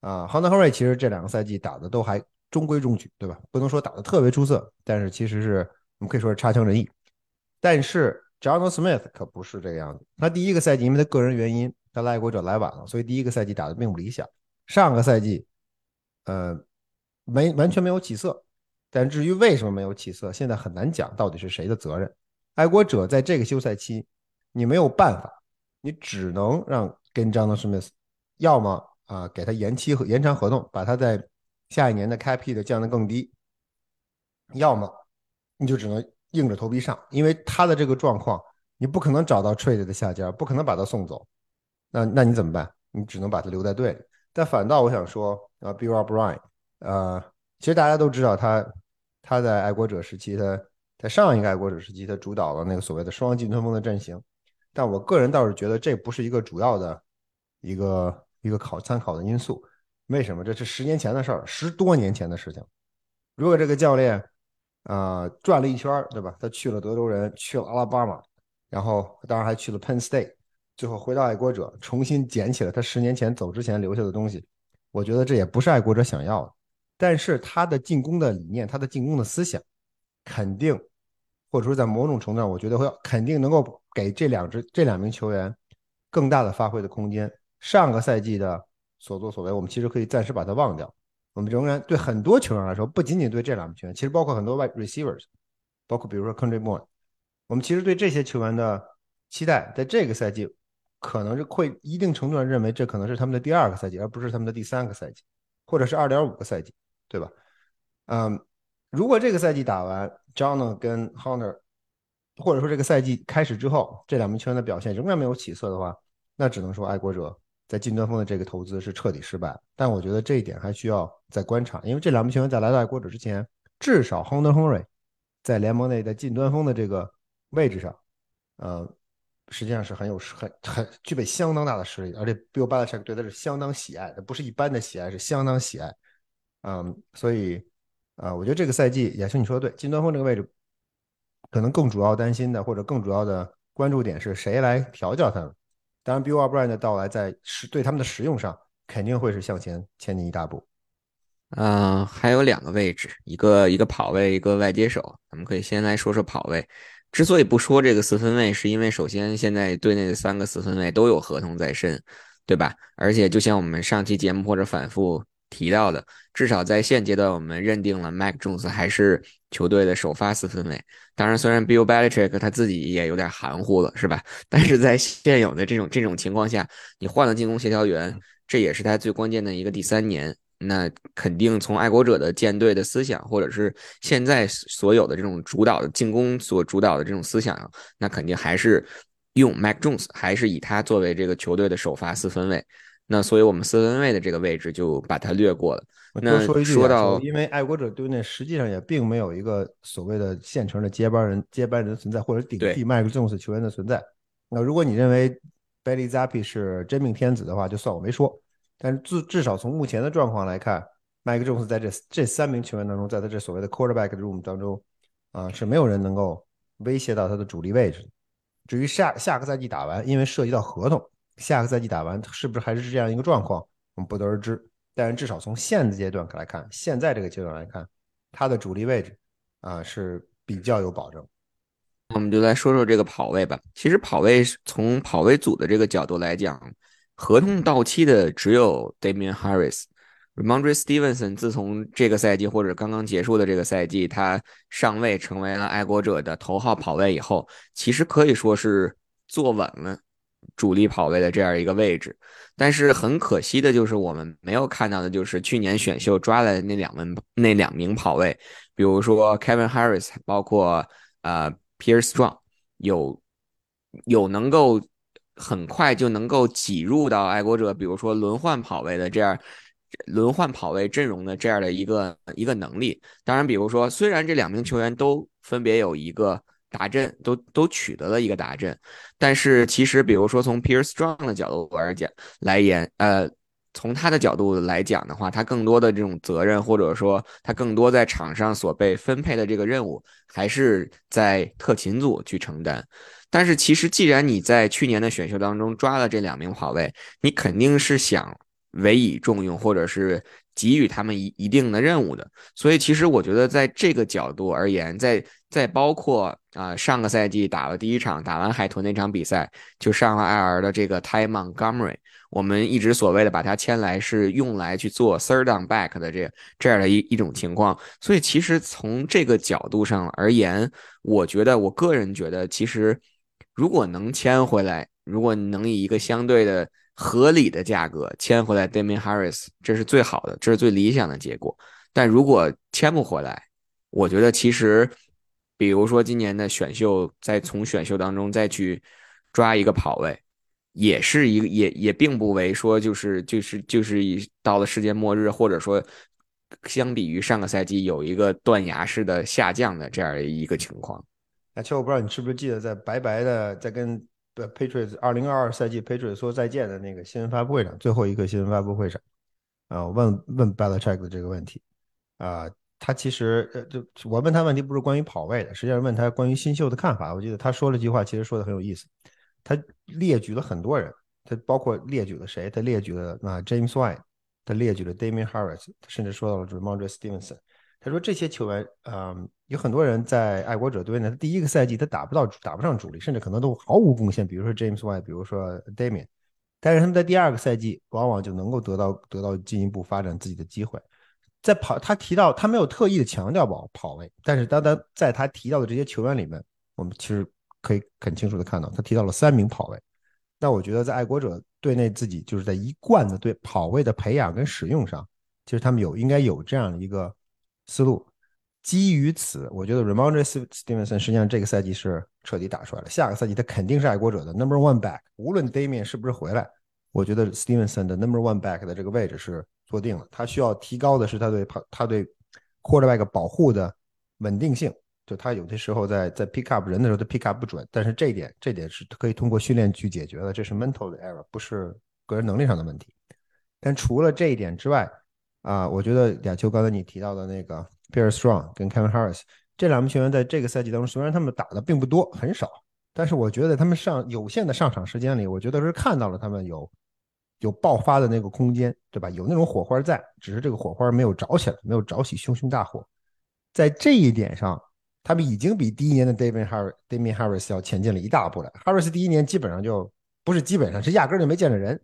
啊，Hunter Henry 其实这两个赛季打的都还。中规中矩，对吧？不能说打得特别出色，但是其实是我们可以说是差强人意。但是 John Smith 可不是这个样子。他第一个赛季因为他个人原因，他来国者来晚了，所以第一个赛季打得并不理想。上个赛季，呃，没完全没有起色。但至于为什么没有起色，现在很难讲到底是谁的责任。爱国者在这个休赛期，你没有办法，你只能让跟 John Smith，要么啊给他延期和延长合同，把他在下一年的开 P 的降得更低，要么你就只能硬着头皮上，因为他的这个状况，你不可能找到 trade 的下家，不可能把他送走，那那你怎么办？你只能把他留在队里。但反倒我想说，啊，Bill O'Brien，呃，其实大家都知道他他在爱国者时期，他在上一个爱国者时期，他主导了那个所谓的双进吞风的阵型。但我个人倒是觉得这不是一个主要的一个一个考参考的因素。为什么？这是十年前的事儿，十多年前的事情。如果这个教练啊转了一圈，对吧？他去了德州人，去了阿拉巴马，然后当然还去了 Penn State，最后回到爱国者，重新捡起了他十年前走之前留下的东西。我觉得这也不是爱国者想要的。但是他的进攻的理念，他的进攻的思想，肯定或者说在某种程度上，我觉得会肯定能够给这两支这两名球员更大的发挥的空间。上个赛季的。所作所为，我们其实可以暂时把它忘掉。我们仍然对很多球员来说，不仅仅对这两名球员，其实包括很多外 receivers，包括比如说 Country Boy，我们其实对这些球员的期待，在这个赛季可能是会一定程度上认为这可能是他们的第二个赛季，而不是他们的第三个赛季，或者是二点五个赛季，对吧？嗯，如果这个赛季打完，John 跟 Hunter，或者说这个赛季开始之后，这两名球员的表现仍然没有起色的话，那只能说爱国者。在近端锋的这个投资是彻底失败，但我觉得这一点还需要再观察，因为这两名球员在来到爱国者之前，至少 Hunter Henry 在联盟内的近端锋的这个位置上，呃，实际上是很有很很具备相当大的实力，而且 Bill Belichick 对他是相当喜爱的，不是一般的喜爱，是相当喜爱。嗯，所以啊，我觉得这个赛季也是你说的对，近端锋这个位置，可能更主要担心的或者更主要的关注点是谁来调教他们。当然，Bill O'Brien 的到来在实对他们的实用上肯定会是向前前进一大步。嗯，还有两个位置，一个一个跑位，一个外接手。咱们可以先来说说跑位。之所以不说这个四分卫，是因为首先现在队内的三个四分卫都有合同在身，对吧？而且就像我们上期节目或者反复提到的，至少在现阶段，我们认定了 Mac Jones 还是球队的首发四分卫。当然，虽然 Bill Belichick 他自己也有点含糊了，是吧？但是在现有的这种这种情况下，你换了进攻协调员，这也是他最关键的一个第三年。那肯定从爱国者的舰队的思想，或者是现在所有的这种主导的进攻所主导的这种思想，那肯定还是用 Mac Jones，还是以他作为这个球队的首发四分卫。那所以我们四分卫的这个位置就把它略过了。那说一句，因为爱国者队内实际上也并没有一个所谓的现成的接班人、接班人存在，或者顶替麦克琼斯球员的存在。那如果你认为 Bailey Zappi 是真命天子的话，就算我没说。但是至至少从目前的状况来看，麦克琼斯在这这三名球员当中，在他这所谓的 quarterback room 当中，啊是没有人能够威胁到他的主力位置。至于下下个赛季打完，因为涉及到合同，下个赛季打完是不是还是这样一个状况，我们不得而知。但是至少从现阶段来看，现在这个阶段来看，他的主力位置啊是比较有保证。我们就来说说这个跑位吧。其实跑位从跑位组的这个角度来讲，合同到期的只有 Damian Harris、Ramondre Stevenson。自从这个赛季或者刚刚结束的这个赛季，他上位成为了爱国者的头号跑位以后，其实可以说是坐稳了。主力跑位的这样一个位置，但是很可惜的就是我们没有看到的，就是去年选秀抓来的那两名那两名跑位，比如说 Kevin Harris，包括呃 Pierce Strong，有有能够很快就能够挤入到爱国者，比如说轮换跑位的这样轮换跑位阵容的这样的一个一个能力。当然，比如说，虽然这两名球员都分别有一个达阵，都都取得了一个达阵，但是其实，比如说从 Pierce Strong 的角度而讲来言，呃。从他的角度来讲的话，他更多的这种责任，或者说他更多在场上所被分配的这个任务，还是在特勤组去承担。但是其实，既然你在去年的选秀当中抓了这两名跑位，你肯定是想委以重用，或者是给予他们一一定的任务的。所以，其实我觉得在这个角度而言，在在包括啊上个赛季打了第一场打完海豚那场比赛，就上了 IR 的这个 Ty Montgomery。我们一直所谓的把它签来是用来去做 third down back 的这这样的一一种情况，所以其实从这个角度上而言，我觉得我个人觉得，其实如果能签回来，如果能以一个相对的合理的价格签回来 Damian Harris，这是最好的，这是最理想的结果。但如果签不回来，我觉得其实，比如说今年的选秀，再从选秀当中再去抓一个跑位。也是一个，也也并不为说就是就是就是到了世界末日，或者说相比于上个赛季有一个断崖式的下降的这样一个情况。那其实我不知道你是不是记得在白白的在跟 Patriots 二零二二赛季 Patriots 说再见的那个新闻发布会上，最后一个新闻发布会上，啊，问问 Belichick 的这个问题，啊，他其实呃就我问他问题不是关于跑位的，实际上问他关于新秀的看法。我记得他说了句话，其实说的很有意思。他列举了很多人，他包括列举了谁？他列举了啊，James White，他列举了 Damian Harris，他甚至说到了 Ramondre Stevenson。他说这些球员，嗯，有很多人在爱国者队呢，第一个赛季他打不到，打不上主力，甚至可能都毫无贡献。比如说 James White，比如说 Damian，但是他们在第二个赛季往往就能够得到得到进一步发展自己的机会。在跑，他提到他没有特意的强调跑跑位，但是当他在他提到的这些球员里面，我们其实。可以很清楚的看到，他提到了三名跑位。那我觉得在爱国者队内，自己就是在一贯的对跑位的培养跟使用上，其实他们有应该有这样的一个思路。基于此，我觉得 Ramondre Stevenson 实际上这个赛季是彻底打出来了。下个赛季他肯定是爱国者的 Number One Back，无论 Damian 是不是回来，我觉得 Stevenson 的 Number One Back 的这个位置是坐定了。他需要提高的是他对他他对 Quarterback 保护的稳定性。就他有的时候在在 pick up 人的时候，他 pick up 不准，但是这一点这点是可以通过训练去解决的，这是 mental 的 error，不是个人能力上的问题。但除了这一点之外，啊，我觉得亚秋刚才你提到的那个 Pierre Strong 跟 Kevin Harris 这两名球员在这个赛季当中，虽然他们打的并不多，很少，但是我觉得他们上有限的上场时间里，我觉得是看到了他们有有爆发的那个空间，对吧？有那种火花在，只是这个火花没有着起来，没有着起熊熊大火。在这一点上。他们已经比第一年的 David Harris、Damian Harris 要前进了一大步了。Harris 第一年基本上就不是基本上是压根就没见着人，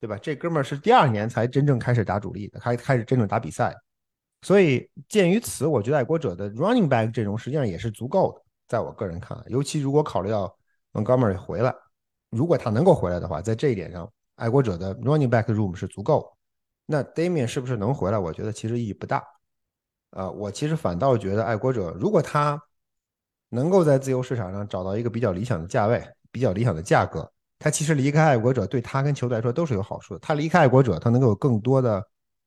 对吧？这哥们儿是第二年才真正开始打主力的，开开始真正打比赛。所以鉴于此，我觉得爱国者的 Running Back 阵容实际上也是足够的。在我个人看来，尤其如果考虑到 Montgomery 回来，如果他能够回来的话，在这一点上，爱国者的 Running Back Room 是足够。那 Damian 是不是能回来？我觉得其实意义不大。呃，我其实反倒觉得爱国者如果他能够在自由市场上找到一个比较理想的价位、比较理想的价格，他其实离开爱国者对他跟球队来说都是有好处的。他离开爱国者，他能够有更多的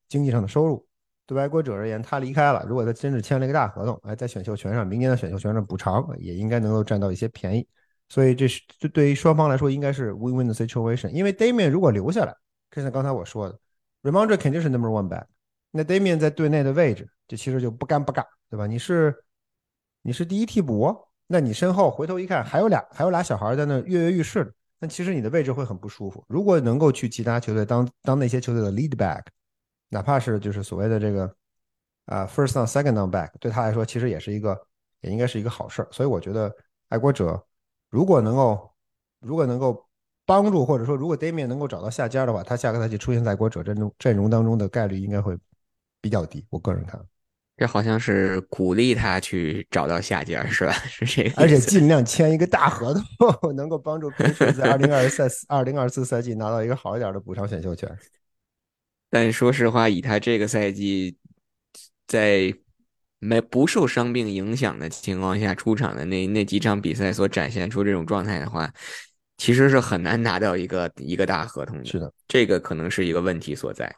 经济上的收入。对爱国者而言，他离开了，如果他真是签了一个大合同，哎，在选秀权上，明年的选秀权上补偿也应该能够占到一些便宜。所以这是对对于双方来说应该是 win-win 的 situation。因为 Damian 如果留下来，就像刚才我说的，Ramondre 肯定是 number one back。那 Damian 在队内的位置。这其实就不干不尬，对吧？你是你是第一替补，那你身后回头一看，还有俩还有俩小孩在那跃跃欲试的，那其实你的位置会很不舒服。如果能够去其他球队当当那些球队的 lead back，哪怕是就是所谓的这个啊 first down second down back，对他来说其实也是一个也应该是一个好事儿。所以我觉得爱国者如果能够如果能够帮助或者说如果 Damian 能够找到下家的话，他下个赛季出现在国者阵中阵容当中的概率应该会比较低。我个人看。这好像是鼓励他去找到下家，是吧？是这个，(laughs) 而且尽量签一个大合同，(laughs) 能够帮助平时在二零二赛二零二四赛季拿到一个好一点的补偿选秀权。但说实话，以他这个赛季在没不受伤病影响的情况下出场的那那几场比赛所展现出这种状态的话，其实是很难拿到一个一个大合同的。是的，这个可能是一个问题所在。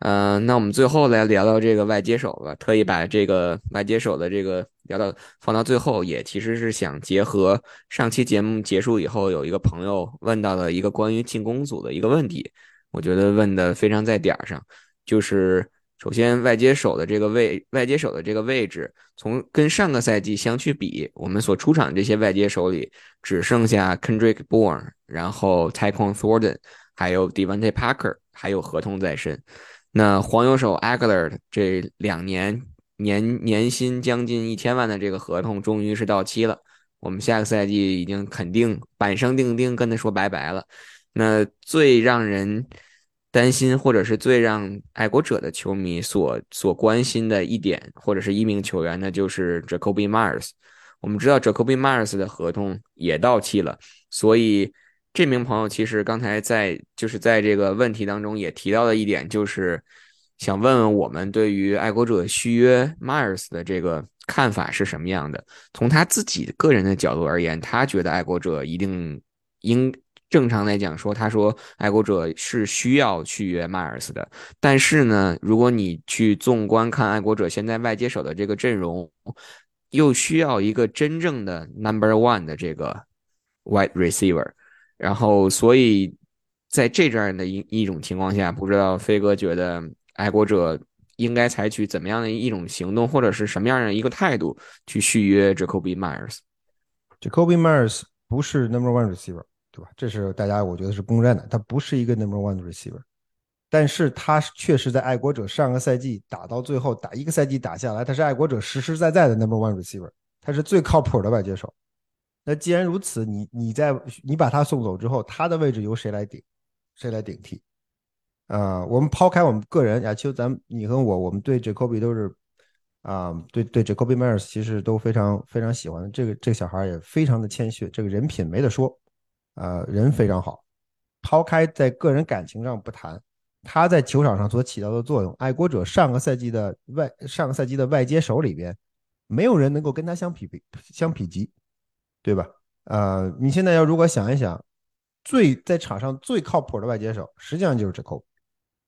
嗯，那我们最后来聊聊这个外接手吧。特意把这个外接手的这个聊到放到最后，也其实是想结合上期节目结束以后，有一个朋友问到了一个关于进攻组的一个问题，我觉得问的非常在点儿上。就是首先外接手的这个位，外接手的这个位置，从跟上个赛季相去比，我们所出场的这些外接手里，只剩下 Kendrick Bourne，然后 Tyquan Thornton，还有 Devontae Parker 还有合同在身。那黄油手 Agler 这两年年年薪将近一千万的这个合同终于是到期了，我们下个赛季已经肯定板上钉钉跟他说拜拜了。那最让人担心，或者是最让爱国者的球迷所所关心的一点，或者是一名球员那，就是 Jacoby Myers。我们知道 Jacoby Myers 的合同也到期了，所以。这名朋友其实刚才在就是在这个问题当中也提到了一点，就是想问问我们对于爱国者续约 Myers 的这个看法是什么样的？从他自己个人的角度而言，他觉得爱国者一定应正常来讲说，他说爱国者是需要续约 Myers 的。但是呢，如果你去纵观看爱国者现在外接手的这个阵容，又需要一个真正的 Number One 的这个 Wide Receiver。然后，所以在这样的一一种情况下，不知道飞哥觉得爱国者应该采取怎么样的一种行动，或者是什么样的一个态度去续约 Jacoby Myers？Jacoby Myers 不是 Number One Receiver，对吧？这是大家我觉得是公认的，他不是一个 Number One Receiver，但是他确实在爱国者上个赛季打到最后打一个赛季打下来，他是爱国者实实在在的 Number One Receiver，他是最靠谱的外接手。那既然如此，你你在你把他送走之后，他的位置由谁来顶？谁来顶替？啊，我们抛开我们个人，亚秋，咱你和我，我们对 Jacoby 都是啊，对对，Jacoby Myers 其实都非常非常喜欢。这个这个小孩也非常的谦虚，这个人品没得说，呃，人非常好。抛开在个人感情上不谈，他在球场上所起到的作用，爱国者上个赛季的外上个赛季的外接手里边，没有人能够跟他相匹比相匹及。对吧？呃，你现在要如果想一想，最在场上最靠谱的外接手，实际上就是这扣。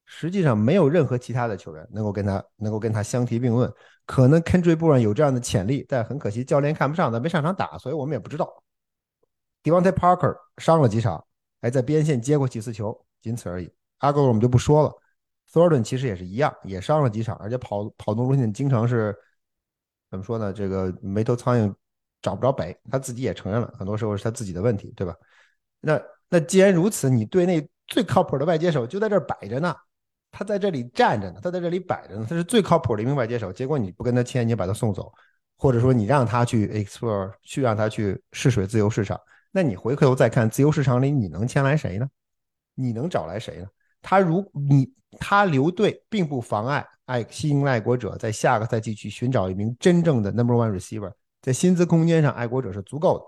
实际上没有任何其他的球员能够跟他能够跟他相提并论。可能 Kendrick Brown 有这样的潜力，但很可惜教练看不上他，没上场打，所以我们也不知道。Devontae Parker 伤了几场，还在边线接过几次球，仅此而已。阿狗我们就不说了。Thornton 其实也是一样，也伤了几场，而且跑跑动路线经常是怎么说呢？这个没头苍蝇。找不着北，他自己也承认了，很多时候是他自己的问题，对吧？那那既然如此，你队内最靠谱的外接手就在这儿摆着呢，他在这里站着呢，他在这里摆着呢，他是最靠谱的一名外接手。结果你不跟他签，你把他送走，或者说你让他去 explore，去让他去试水自由市场，那你回头再看自由市场里你能签来谁呢？你能找来谁呢？他如你他留队，并不妨碍爱吸引爱国者在下个赛季去寻找一名真正的 number one receiver。在薪资空间上，爱国者是足够的，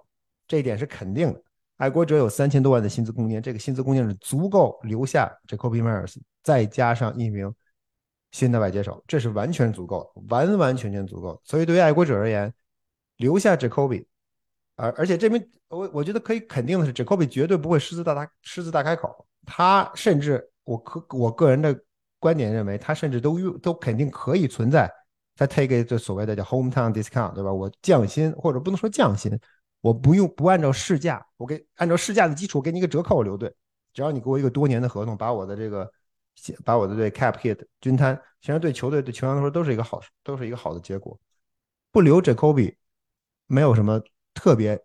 这一点是肯定的。爱国者有三千多万的薪资空间，这个薪资空间是足够留下 Jacoby Myers，再加上一名新的外接手，这是完全足够的，完完全全足够。所以对于爱国者而言，留下 Jacoby，而而且这边我我觉得可以肯定的是，Jacoby 绝对不会狮子大大狮子大开口，他甚至我可我个人的观点认为，他甚至都都肯定可以存在。他 take 这所谓的叫 hometown discount，对吧？我降薪或者不能说降薪，我不用不按照市价，我给按照市价的基础给你一个折扣留队，只要你给我一个多年的合同，把我的这个把我的对 cap hit 均摊，其实对球队对球员来说都是一个好都是一个好的结果。不留 Jacoby 没有什么特别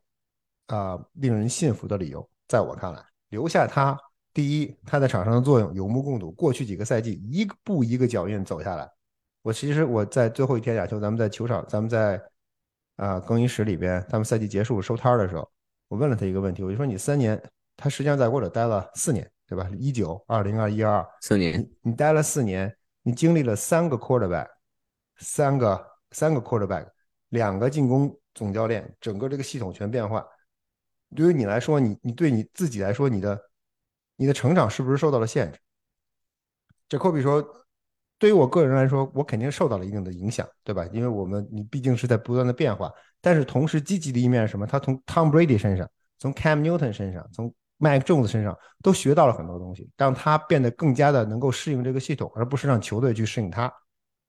啊令人信服的理由，在我看来，留下他，第一他在场上的作用有目共睹，过去几个赛季一步一个脚印走下来。我其实我在最后一天亚球，咱们在球场，咱们在啊更衣室里边，他们赛季结束收摊的时候，我问了他一个问题，我就说你三年，他实际上在国者待了四年，对吧？一九、二零、二一、二四年，你待了四年，你经历了三个 quarterback，三个三个 quarterback，两个进攻总教练，整个这个系统全变化，对于你来说，你你对你自己来说，你的你的成长是不是受到了限制？这科比说。对于我个人来说，我肯定受到了一定的影响，对吧？因为我们你毕竟是在不断的变化，但是同时积极的一面是什么？他从 Tom Brady 身上，从 Cam Newton 身上，从 Mike Jones 身上都学到了很多东西，让他变得更加的能够适应这个系统，而不是让球队去适应他。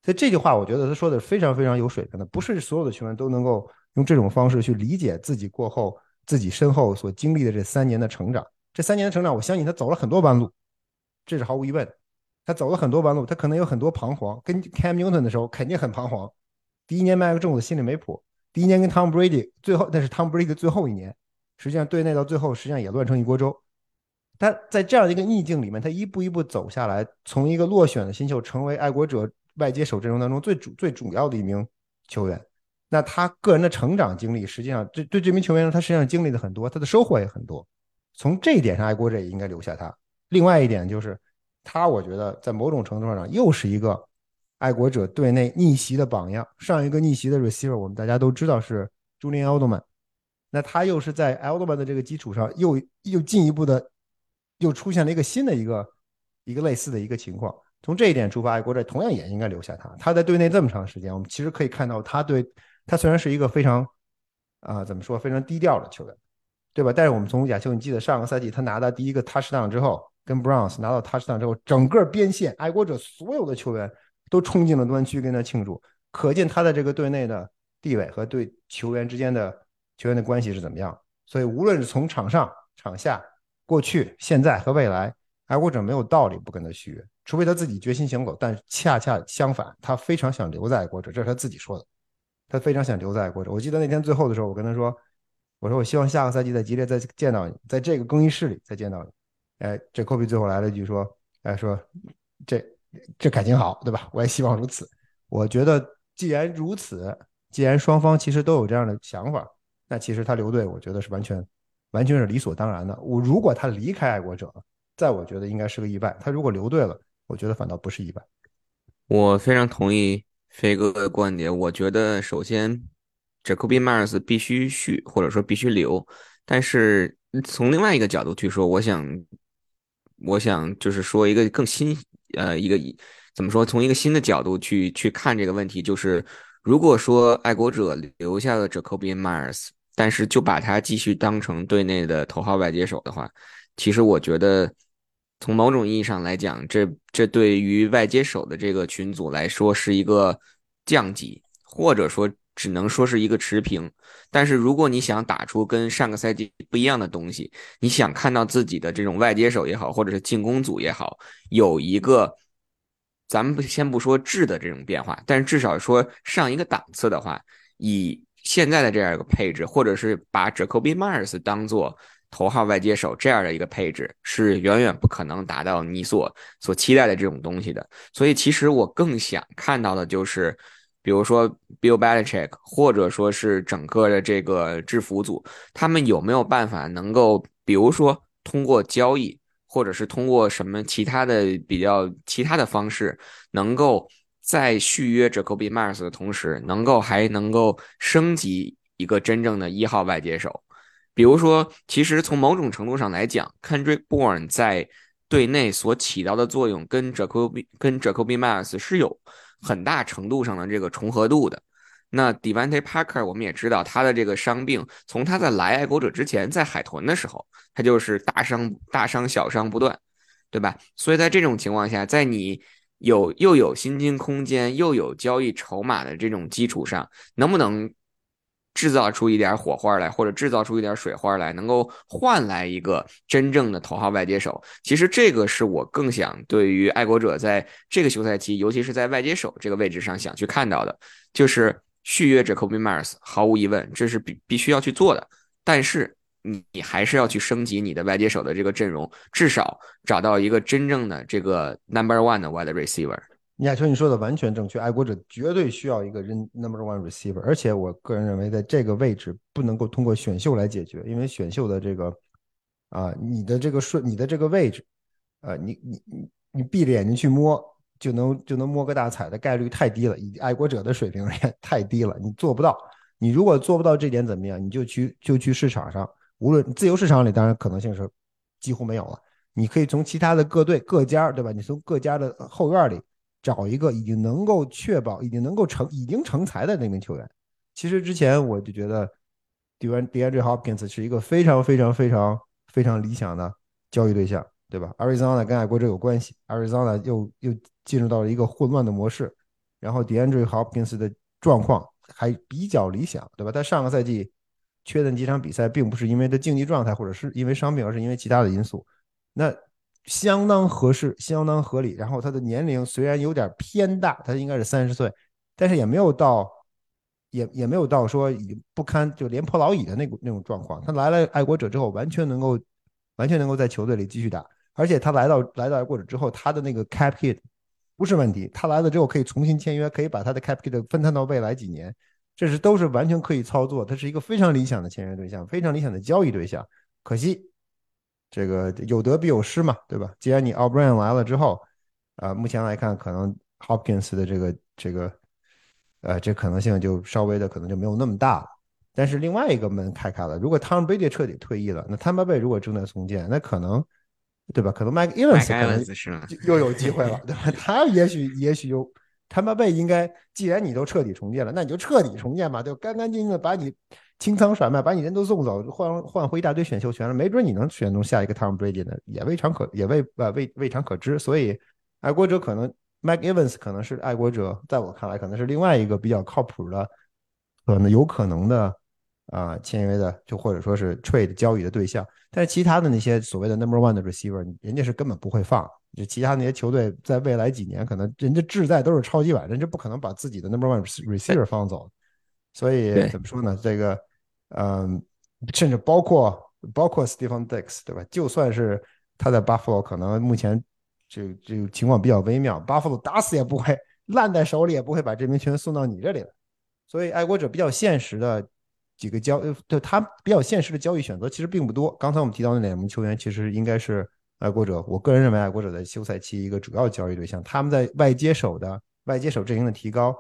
所以这句话，我觉得他说的非常非常有水平的。不是所有的球员都能够用这种方式去理解自己过后自己身后所经历的这三年的成长。这三年的成长，我相信他走了很多弯路，这是毫无疑问。他走了很多弯路，他可能有很多彷徨。跟 Cam Newton 的时候肯定很彷徨。第一年 Mike Jones 心里没谱。第一年跟 Tom Brady 最后，那是 Tom Brady 的最后一年。实际上队内到最后，实际上也乱成一锅粥。他在这样的一个逆境里面，他一步一步走下来，从一个落选的新秀，成为爱国者外接手阵容当中最主最主要的一名球员。那他个人的成长经历，实际上对对这名球员，他实际上经历的很多，他的收获也很多。从这一点上，爱国者也应该留下他。另外一点就是，他我觉得在某种程度上又是一个爱国者队内逆袭的榜样。上一个逆袭的 receiver，我们大家都知道是朱利安·奥特曼。那他又是在 e l d m a 的这个基础上，又又进一步的，又出现了一个新的一个一个类似的一个情况。从这一点出发，爱国者同样也应该留下他。他在队内这么长时间，我们其实可以看到，他对他虽然是一个非常啊怎么说非常低调的球员，对吧？但是我们从亚秋，你记得上个赛季他拿到第一个 touchdown 之后，跟 Browns 拿到 touchdown 之后，整个边线爱国者所有的球员都冲进了端区跟他庆祝，可见他在这个队内的地位和对球员之间的。球员的关系是怎么样？所以无论是从场上、场下、过去、现在和未来，爱国者没有道理不跟他续约，除非他自己决心想走。但恰恰相反，他非常想留在爱国者，这是他自己说的。他非常想留在爱国者。我记得那天最后的时候，我跟他说：“我说我希望下个赛季在吉列再见到你，在这个更衣室里再见到你。”哎，这科比最后来了一句说：“哎，说这这感情好，对吧？我也希望如此。我觉得既然如此，既然双方其实都有这样的想法。”那其实他留队，我觉得是完全，完全是理所当然的。我如果他离开爱国者，在我觉得应该是个意外。他如果留队了，我觉得反倒不是意外。我非常同意飞哥的观点。我觉得首先，Jacoby Myers 必须续，或者说必须留。但是从另外一个角度去说，我想，我想就是说一个更新，呃，一个怎么说？从一个新的角度去去看这个问题，就是如果说爱国者留下了 Jacoby Myers。但是就把他继续当成队内的头号外接手的话，其实我觉得从某种意义上来讲，这这对于外接手的这个群组来说是一个降级，或者说只能说是一个持平。但是如果你想打出跟上个赛季不一样的东西，你想看到自己的这种外接手也好，或者是进攻组也好，有一个咱们先不说质的这种变化，但是至少说上一个档次的话，以。现在的这样一个配置，或者是把 Jacoby Myers 当做头号外接手这样的一个配置，是远远不可能达到你所所期待的这种东西的。所以，其实我更想看到的就是，比如说 Bill Belichick，或者说是整个的这个制服组，他们有没有办法能够，比如说通过交易，或者是通过什么其他的比较其他的方式，能够。在续约 Jacoby Myers 的同时，能够还能够升级一个真正的一号外接手。比如说，其实从某种程度上来讲，Kendrick Bourne 在队内所起到的作用，跟 Jacoby 跟 Jacoby Myers 是有很大程度上的这个重合度的。那 Devante Parker 我们也知道，他的这个伤病，从他在来爱国者之前，在海豚的时候，他就是大伤大伤小伤不断，对吧？所以在这种情况下，在你有又有薪金空间，又有交易筹码的这种基础上，能不能制造出一点火花来，或者制造出一点水花来，能够换来一个真正的头号外接手？其实这个是我更想对于爱国者在这个休赛期，尤其是在外接手这个位置上想去看到的，就是续约 Jacoby Myers，毫无疑问，这是必必须要去做的。但是。你你还是要去升级你的外接手的这个阵容，至少找到一个真正的这个 number one 的 wide receiver。亚秋，你说的完全正确，爱国者绝对需要一个人 number one receiver，而且我个人认为，在这个位置不能够通过选秀来解决，因为选秀的这个啊，你的这个顺，你的这个位置，呃，你你你你闭着眼睛去摸就能就能摸个大彩的概率太低了，以爱国者的水平也太低了，你做不到。你如果做不到这点怎么样？你就去就去市场上。无论自由市场里，当然可能性是几乎没有了。你可以从其他的各队各家，对吧？你从各家的后院里找一个已经能够确保、已经能够成、已经成才的那名球员。其实之前我就觉得，迪安迪安 Hopkins 是一个非常非常非常非常理想的交易对象，对吧？Arizona 跟爱国者有关系，Arizona 又又进入到了一个混乱的模式，然后 DeAndre Hopkins 的状况还比较理想，对吧？他上个赛季缺的几场比赛，并不是因为他竞技状态或者是因为伤病，而是因为其他的因素。那相当合适，相当合理。然后他的年龄虽然有点偏大，他应该是三十岁，但是也没有到。也也没有到说不堪就廉颇老矣的那那种状况。他来了爱国者之后，完全能够完全能够在球队里继续打。而且他来到来到爱国者之后，他的那个 cap hit 不是问题。他来了之后可以重新签约，可以把他的 cap hit 分摊到未来几年，这是都是完全可以操作。他是一个非常理想的签约对象，非常理想的交易对象。可惜这个有得必有失嘛，对吧？既然你 b r a n 来了之后，啊，目前来看可能 Hopkins 的这个这个。呃，这可能性就稍微的可能就没有那么大了。但是另外一个门开开了，如果 Tom Brady 彻底退役了，那 Tampa Bay 如果正在重建，那可能，对吧？可能 Mike Evans 可能又有机会了，对吧？(laughs) 他也许也许有 Tampa Bay 应该，既然你都彻底重建了，那你就彻底重建吧，就干干净净的把你清仓甩卖，把你人都送走，换换回一大堆选秀权了，没准你能选中下一个 Tom Brady 呢，也未尝可也未呃未未尝可知。所以爱国者可能。Mike Evans 可能是爱国者，在我看来可能是另外一个比较靠谱的，可能有可能的啊签约的，就或者说是 trade 交易的对象。但是其他的那些所谓的 number one 的 receiver，人家是根本不会放。就其他那些球队在未来几年，可能人家志在都是超级碗，人家不可能把自己的 number one receiver 放走。所以怎么说呢？这个，嗯，甚至包括包括 Stephen Dix，对吧？就算是他在 Buffalo，可能目前。这这个情况比较微妙，巴夫洛打死也不会烂在手里，也不会把这名球员送到你这里来。所以爱国者比较现实的几个交，就他比较现实的交易选择其实并不多。刚才我们提到那两名球员，其实应该是爱国者。我个人认为，爱国者在休赛期一个主要交易对象，他们在外接手的外接手阵营的提高，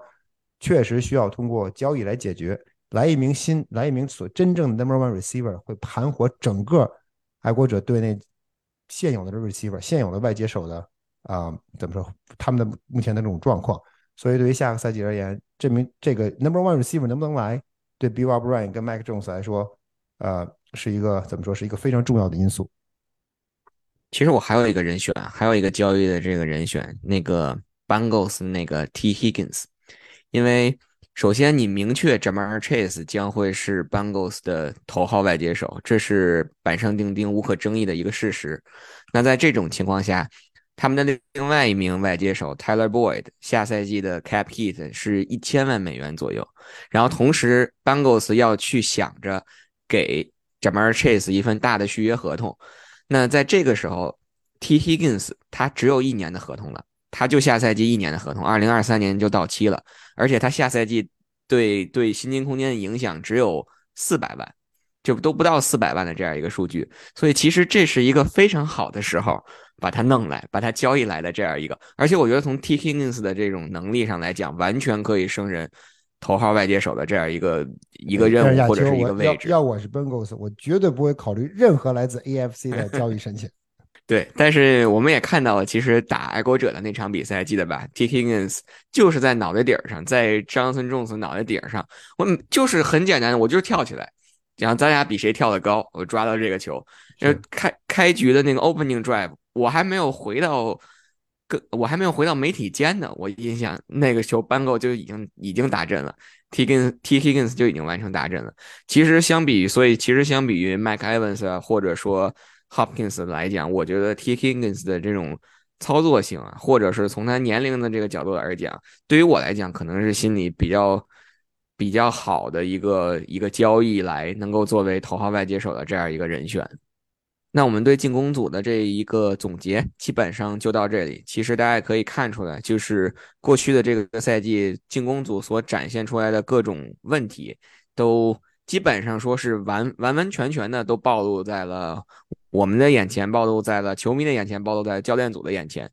确实需要通过交易来解决。来一名新，来一名所真正的 number one receiver，会盘活整个爱国者队内。现有的这 receiver，现有的外接手的啊，怎么说？他们的目前的这种状况，所以对于下个赛季而言，证明这个 number one receiver 能不能来，对 Bill O'Brien 跟 Mike Jones 来说，呃，是一个怎么说？是一个非常重要的因素。其实我还有一个人选，还有一个交易的这个人选，那个 Bengals 那个 T Higgins，因为。首先，你明确 Jamar Chase 将会是 Bengals 的头号外接手，这是板上钉钉、无可争议的一个事实。那在这种情况下，他们的另外一名外接手 Tyler Boyd 下赛季的 Cap Hit 是一千万美元左右。然后同时，Bengals 要去想着给 Jamar Chase 一份大的续约合同。那在这个时候，T Higgins 他只有一年的合同了。他就下赛季一年的合同，二零二三年就到期了，而且他下赛季对对薪金空间的影响只有四百万，就都不到四百万的这样一个数据，所以其实这是一个非常好的时候把他弄来，把他交易来的这样一个，而且我觉得从 T Higgins 的这种能力上来讲，完全可以胜任头号外接手的这样一个一个任务或者是一个位置。要我是 Bengals，我绝对不会考虑任何来自 AFC 的交易申请。对，但是我们也看到了，其实打爱国者的那场比赛，记得吧？T. Higgins 就是在脑袋顶上，在 Johnson Jones 脑袋顶上，我就是很简单的，我就是跳起来，然后咱俩比谁跳得高，我抓到这个球。就开开局的那个 Opening Drive，我还没有回到，跟我还没有回到媒体间呢，我印象那个球搬够就已经已经打阵了，T. Higgins T. Higgins 就已经完成打阵了。其实相比于，所以其实相比于 Mike Evans 啊，或者说。Hopkins 来讲，我觉得 T. Higgins 的这种操作性啊，或者是从他年龄的这个角度来讲，对于我来讲，可能是心里比较比较好的一个一个交易，来能够作为头号外接手的这样一个人选。那我们对进攻组的这一个总结，基本上就到这里。其实大家可以看出来，就是过去的这个赛季进攻组所展现出来的各种问题，都基本上说是完完完全全的都暴露在了。我们的眼前暴露在了球迷的眼前，暴露在教练组的眼前。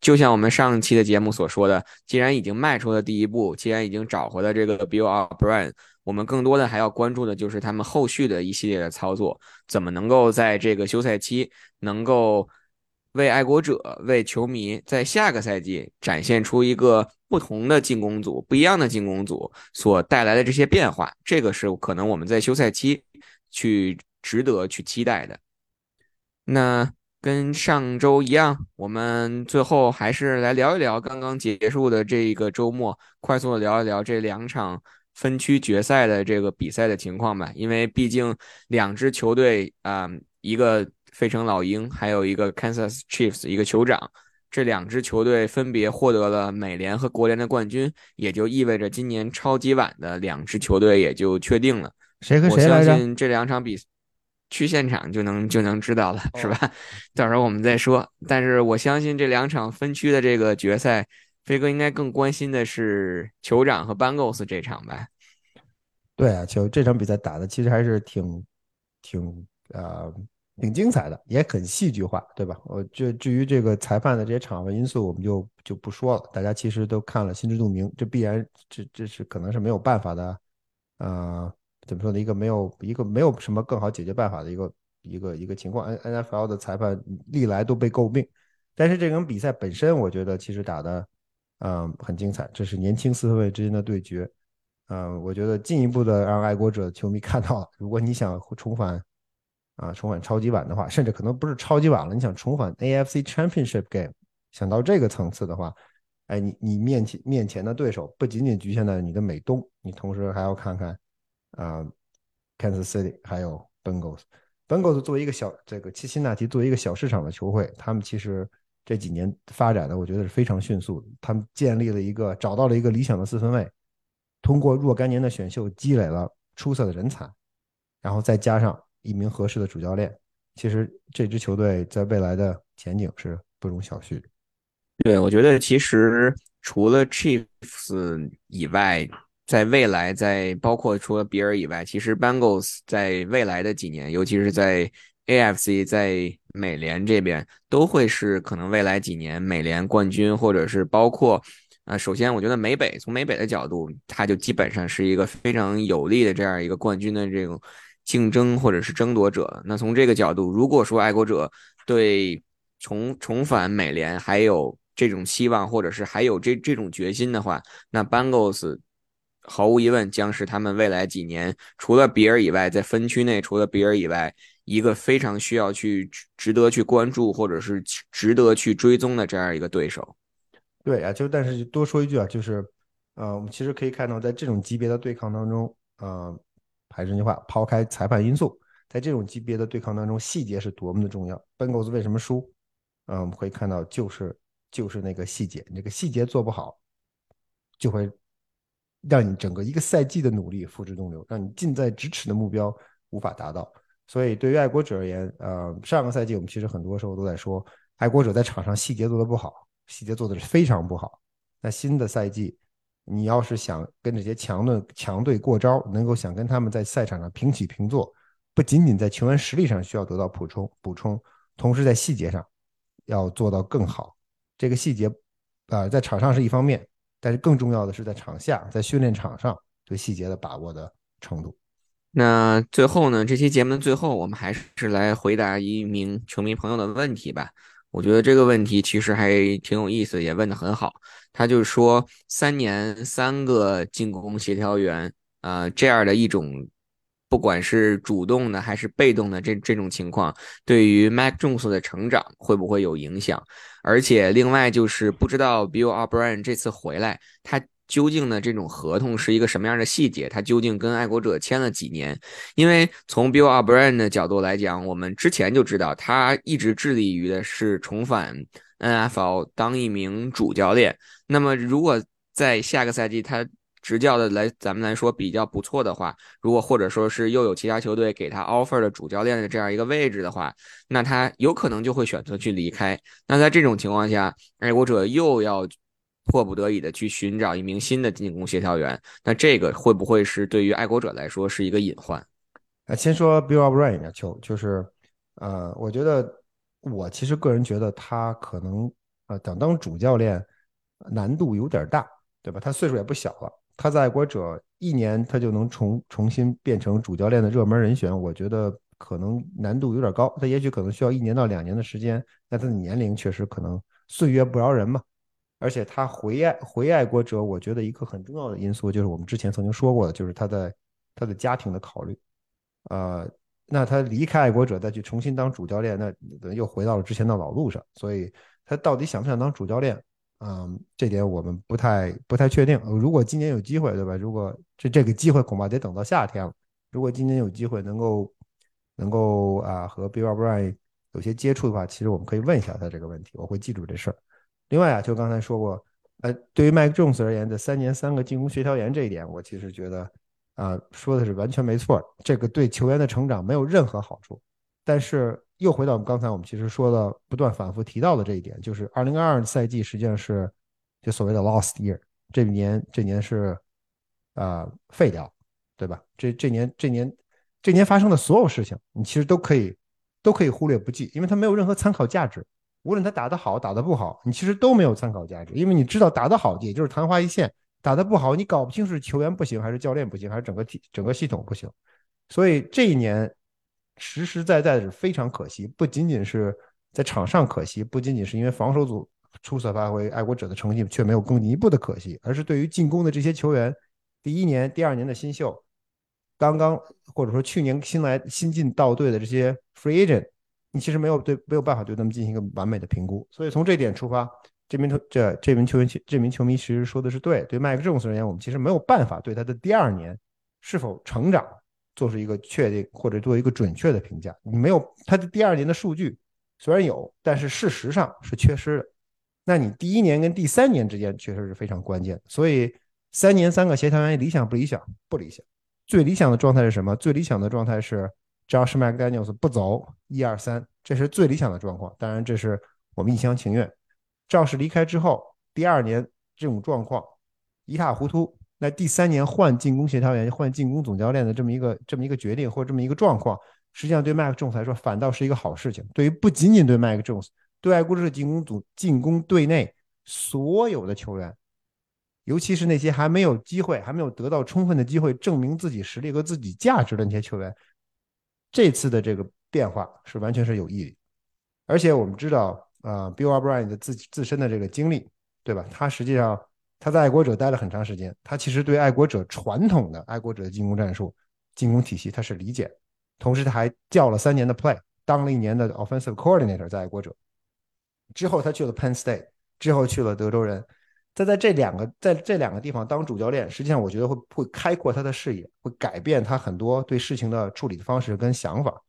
就像我们上期的节目所说的，既然已经迈出了第一步，既然已经找回了这个 Bill O'Brien，我们更多的还要关注的就是他们后续的一系列的操作，怎么能够在这个休赛期能够为爱国者、为球迷在下个赛季展现出一个不同的进攻组、不一样的进攻组所带来的这些变化。这个是可能我们在休赛期去值得去期待的。那跟上周一样，我们最后还是来聊一聊刚刚结束的这个周末，快速的聊一聊这两场分区决赛的这个比赛的情况吧。因为毕竟两支球队啊、一个费城老鹰，还有一个 Kansas Chiefs，一个酋长，这两支球队分别获得了美联和国联的冠军，也就意味着今年超级碗的两支球队也就确定了。谁和我谁来着？相信这两场比去现场就能就能知道了，是吧？(laughs) 到时候我们再说。但是我相信这两场分区的这个决赛，飞哥应该更关心的是酋长和 Bengals 这场吧？对啊，就这场比赛打的其实还是挺挺呃挺精彩的，也很戏剧化，对吧？我就至于这个裁判的这些场外因素，我们就就不说了，大家其实都看了心知肚明，这必然这这是可能是没有办法的，呃，怎么说呢？一个没有一个没有什么更好解决办法的一个一个一个情况。N N F L 的裁判历来都被诟病，但是这场比赛本身，我觉得其实打的嗯很精彩，这是年轻四分卫之间的对决。嗯，我觉得进一步的让爱国者球迷 (laughs) 看到了，如果你想重返啊重返超级碗的话，甚至可能不是超级碗了，你想重返 AFC Championship Game，想到这个层次的话，哎，你你面前面前的对手不仅仅局限在你的美东，你同时还要看看啊 Kansas City 还有 Bengals。Bengals 作为一个小这个七辛纳提作为一个小市场的球会，他们其实这几年发展的我觉得是非常迅速，他们建立了一个找到了一个理想的四分卫。通过若干年的选秀积累了出色的人才，然后再加上一名合适的主教练，其实这支球队在未来的前景是不容小觑。对，我觉得其实除了 Chiefs 以外，在未来，在包括除了比尔以外，其实 Bengals 在未来的几年，尤其是在 AFC 在美联这边，都会是可能未来几年美联冠军，或者是包括。啊，首先我觉得美北从美北的角度，它就基本上是一个非常有利的这样一个冠军的这种竞争或者是争夺者。那从这个角度，如果说爱国者对重重返美联还有这种希望，或者是还有这这种决心的话，那 Bengals 毫无疑问将是他们未来几年除了比尔以外，在分区内除了比尔以外，一个非常需要去值得去关注或者是值得去追踪的这样一个对手。对啊，就但是多说一句啊，就是，呃，我们其实可以看到，在这种级别的对抗当中，呃，还是那句话，抛开裁判因素，在这种级别的对抗当中，细节是多么的重要。Bengals 为什么输？嗯、呃，我们可以看到就是就是那个细节，那个细节做不好，就会让你整个一个赛季的努力付之东流，让你近在咫尺的目标无法达到。所以对于爱国者而言，呃，上个赛季我们其实很多时候都在说，爱国者在场上细节做得不好。细节做的是非常不好。那新的赛季，你要是想跟这些强的强队过招，能够想跟他们在赛场上平起平坐，不仅仅在球员实力上需要得到补充补充，同时在细节上要做到更好。这个细节、呃，在场上是一方面，但是更重要的是在场下，在训练场上对细节的把握的程度。那最后呢，这期节目的最后，我们还是来回答一名球迷朋友的问题吧。我觉得这个问题其实还挺有意思，也问得很好。他就说，三年三个进攻协调员，啊，这样的一种，不管是主动的还是被动的这这种情况，对于 Mac Jones 的成长会不会有影响？而且另外就是不知道 Bill O'Brien 这次回来，他。究竟呢？这种合同是一个什么样的细节？他究竟跟爱国者签了几年？因为从 Bill O'Brien 的角度来讲，我们之前就知道他一直致力于的是重返 NFL 当一名主教练。那么，如果在下个赛季他执教的来咱们来说比较不错的话，如果或者说是又有其他球队给他 offer 的主教练的这样一个位置的话，那他有可能就会选择去离开。那在这种情况下，爱国者又要。迫不得已的去寻找一名新的进攻协调员，那这个会不会是对于爱国者来说是一个隐患？啊，先说 Bill O'Brien 球，就是呃，我觉得我其实个人觉得他可能呃，想当主教练难度有点大，对吧？他岁数也不小了，他在爱国者一年他就能重重新变成主教练的热门人选，我觉得可能难度有点高，他也许可能需要一年到两年的时间，但他的年龄确实可能岁月不饶人嘛。而且他回爱回爱国者，我觉得一个很重要的因素就是我们之前曾经说过的，就是他在他的家庭的考虑。呃，那他离开爱国者再去重新当主教练，那又回到了之前的老路上。所以他到底想不想当主教练？嗯，这点我们不太不太确定。如果今年有机会，对吧？如果这这个机会恐怕得等到夏天了。如果今年有机会能够能够啊和 Bill O'Brien 有些接触的话，其实我们可以问一下他这个问题，我会记住这事儿。另外啊，就刚才说过，呃，对于麦克 Jones 而言的三年三个进攻协调员这一点，我其实觉得。啊，说的是完全没错，这个对球员的成长没有任何好处。但是又回到我们刚才我们其实说的不断反复提到的这一点，就是二零二二赛季实际上是就所谓的 lost year，这年这年是啊废掉，对吧？这这年这年这年发生的所有事情，你其实都可以都可以忽略不计，因为它没有任何参考价值。无论他打得好打得不好，你其实都没有参考价值，因为你知道打得好也就是昙花一现。打得不好，你搞不清是球员不行，还是教练不行，还是整个体整个系统不行。所以这一年实实在在是非常可惜，不仅仅是在场上可惜，不仅仅是因为防守组出色发挥，爱国者的成绩却没有更进一步的可惜，而是对于进攻的这些球员，第一年、第二年的新秀，刚刚或者说去年新来新进到队的这些 free agent，你其实没有对没有办法对他们进行一个完美的评估。所以从这点出发。这名球这这名球员这名球迷其实说的是对，对麦克琼斯而言，我们其实没有办法对他的第二年是否成长做出一个确定或者做一个准确的评价。你没有他的第二年的数据，虽然有，但是事实上是缺失的。那你第一年跟第三年之间确实是非常关键。所以三年三个协调员理想不理想？不理想。最理想的状态是什么？最理想的状态是 Josh McDaniel 不走一二三，这是最理想的状况。当然，这是我们一厢情愿。赵氏离开之后，第二年这种状况一塌糊涂。那第三年换进攻协调员、换进攻总教练的这么一个这么一个决定或者这么一个状况，实际上对麦克琼斯来说反倒是一个好事情。对于不仅仅对麦克 Jones，对爱国者进攻组进攻队内所有的球员，尤其是那些还没有机会、还没有得到充分的机会证明自己实力和自己价值的那些球员，这次的这个变化是完全是有意义。而且我们知道。啊，Bill O'Brien 的自自身的这个经历，对吧？他实际上他在爱国者待了很长时间，他其实对爱国者传统的爱国者的进攻战术、进攻体系他是理解。同时他还教了三年的 Play，当了一年的 Offensive Coordinator 在爱国者。之后他去了 Penn State，之后去了德州人。他在这两个在这两个地方当主教练，实际上我觉得会会开阔他的视野，会改变他很多对事情的处理的方式跟想法。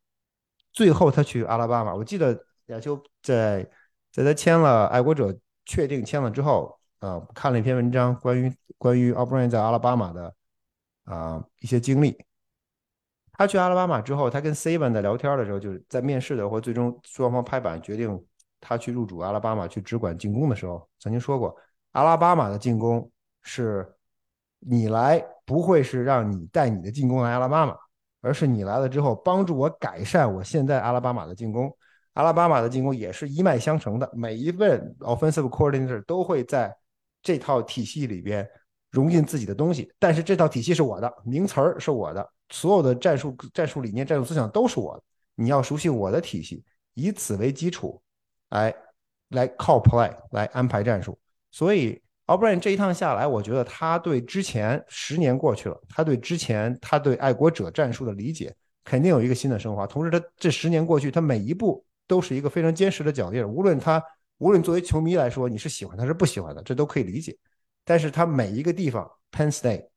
最后他去阿拉巴马，我记得亚秋在。在他签了爱国者，确定签了之后，啊，看了一篇文章，关于关于 O'Brien 在阿拉巴马的啊一些经历。他去阿拉巴马之后，他跟 Saban 在聊天的时候，就是在面试的或最终双方拍板决定他去入主阿拉巴马去只管进攻的时候，曾经说过，阿拉巴马的进攻是你来不会是让你带你的进攻来阿拉巴马，而是你来了之后帮助我改善我现在阿拉巴马的进攻。阿拉巴马的进攻也是一脉相承的，每一份 offensive coordinator 都会在这套体系里边融进自己的东西，但是这套体系是我的，名词儿是我的，所有的战术、战术理念、战术思想都是我的。你要熟悉我的体系，以此为基础，来来靠 play 来安排战术。所以 a b r a n 这一趟下来，我觉得他对之前十年过去了，他对之前他对爱国者战术的理解肯定有一个新的升华。同时，他这十年过去，他每一步。都是一个非常坚实的脚印，无论他，无论作为球迷来说，你是喜欢他是不喜欢的，这都可以理解。但是他每一个地方，Penn State、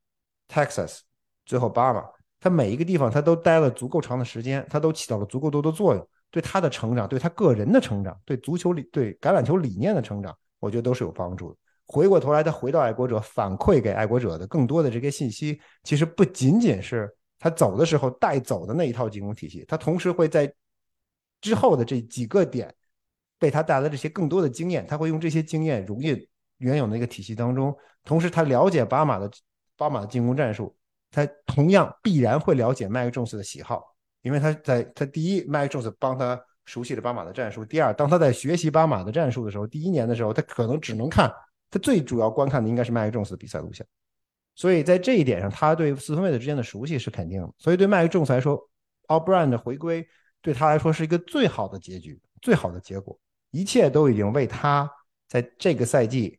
Texas，最后巴马，他每一个地方他都待了足够长的时间，他都起到了足够多的作用，对他的成长，对他个人的成长，对足球理，对橄榄球理念的成长，我觉得都是有帮助的。回过头来，他回到爱国者，反馈给爱国者的更多的这些信息，其实不仅仅是他走的时候带走的那一套进攻体系，他同时会在。之后的这几个点，被他带来这些更多的经验，他会用这些经验融进原有的一个体系当中。同时，他了解巴马的巴马的进攻战术，他同样必然会了解麦克琼斯的喜好，因为他在他第一，麦克琼斯帮他熟悉了巴马的战术；第二，当他在学习巴马的战术的时候，第一年的时候，他可能只能看他最主要观看的应该是麦克琼斯的比赛录像。所以在这一点上，他对四分卫的之间的熟悉是肯定的。所以对麦克琼斯来说，All Brown 的回归。对他来说是一个最好的结局，最好的结果，一切都已经为他在这个赛季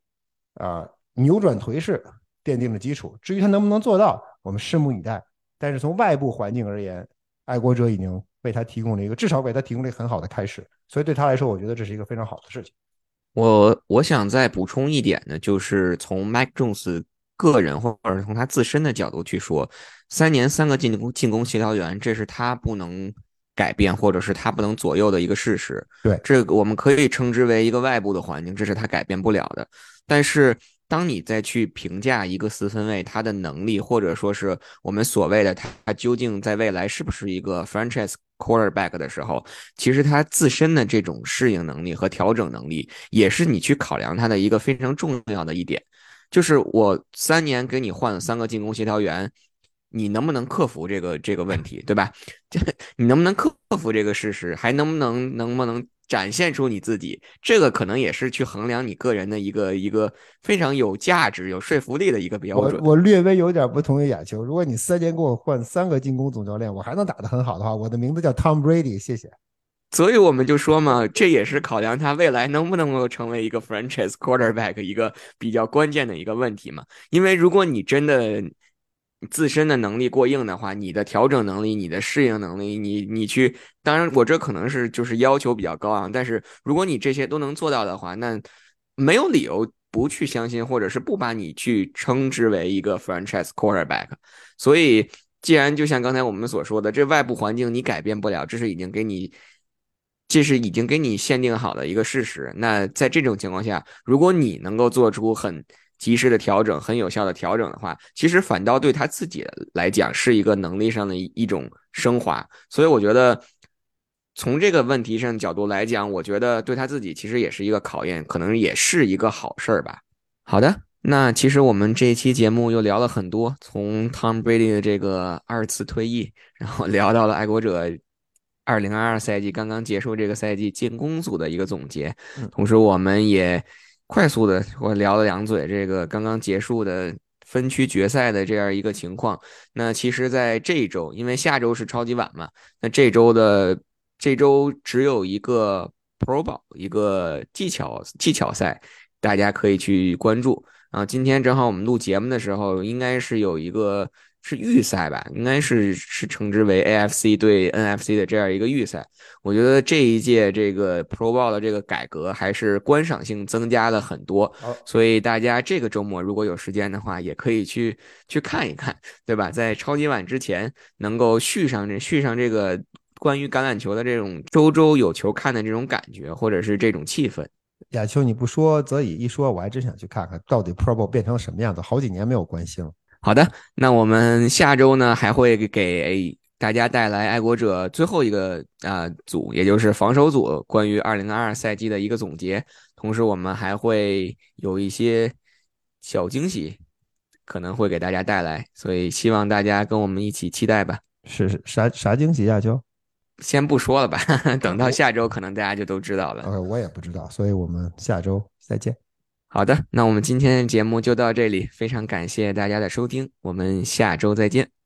啊扭转颓势奠定了基础。至于他能不能做到，我们拭目以待。但是从外部环境而言，爱国者已经为他提供了一个至少为他提供了一个很好的开始，所以对他来说，我觉得这是一个非常好的事情。我我想再补充一点呢，就是从 Mike Jones 个人或者从他自身的角度去说，三年三个进攻进攻协调员，这是他不能改变或者是他不能左右的一个事实。对，这个我们可以称之为一个外部的环境，这是他改变不了的。但是当你再去评价一个四分卫他的能力，或者说是我们所谓的他究竟在未来是不是一个 franchise quarterback 的时候，其实他自身的这种适应能力和调整能力，也是你去考量他的一个非常重要的一点。就是我三年给你换了三个进攻协调员，你能不能克服这个这个问题，对吧？这你能不能克服这个事实，还能不能能不能展现出你自己？这个可能也是去衡量你个人的一个一个非常有价值、有说服力的一个标准。我我略微有点不同意亚秋，如果你三年给我换三个进攻总教练，我还能打得很好的话，我的名字叫 Tom Brady，谢谢。所以我们就说嘛，这也是考量他未来能不能够成为一个 franchise quarterback 一个比较关键的一个问题嘛。因为如果你真的自身的能力过硬的话，你的调整能力、你的适应能力，你你去，当然我这可能是就是要求比较高啊。但是如果你这些都能做到的话，那没有理由不去相信，或者是不把你去称之为一个 franchise quarterback。所以，既然就像刚才我们所说的，这外部环境你改变不了，这是已经给你。这是已经给你限定好的一个事实。那在这种情况下，如果你能够做出很及时的调整、很有效的调整的话，其实反倒对他自己来讲是一个能力上的一种升华。所以我觉得，从这个问题上角度来讲，我觉得对他自己其实也是一个考验，可能也是一个好事儿吧。好的，那其实我们这一期节目又聊了很多，从 Tom Brady 的这个二次退役，然后聊到了爱国者。二零二二赛季刚刚结束，这个赛季进攻组的一个总结，同时我们也快速的我聊了两嘴这个刚刚结束的分区决赛的这样一个情况。那其实，在这一周，因为下周是超级碗嘛，那这周的这周只有一个 Pro Bowl，一个技巧技巧赛，大家可以去关注。啊，今天正好我们录节目的时候，应该是有一个。是预赛吧，应该是是称之为 AFC 对 NFC 的这样一个预赛。我觉得这一届这个 Pro Bowl 的这个改革还是观赏性增加了很多，所以大家这个周末如果有时间的话，也可以去去看一看，对吧？在超级碗之前能够续上这续上这个关于橄榄球的这种周周有球看的这种感觉，或者是这种气氛。亚秋，你不说则已，一说我还真想去看看到底 Pro Bowl 变成什么样子，好几年没有关心了。好的，那我们下周呢还会给大家带来爱国者最后一个啊组，也就是防守组关于二零二二赛季的一个总结。同时，我们还会有一些小惊喜，可能会给大家带来，所以希望大家跟我们一起期待吧。是是啥啥惊喜啊？就先不说了吧，(laughs) 等到下周可能大家就都知道了。呃，我也不知道，所以我们下周再见。好的，那我们今天的节目就到这里，非常感谢大家的收听，我们下周再见。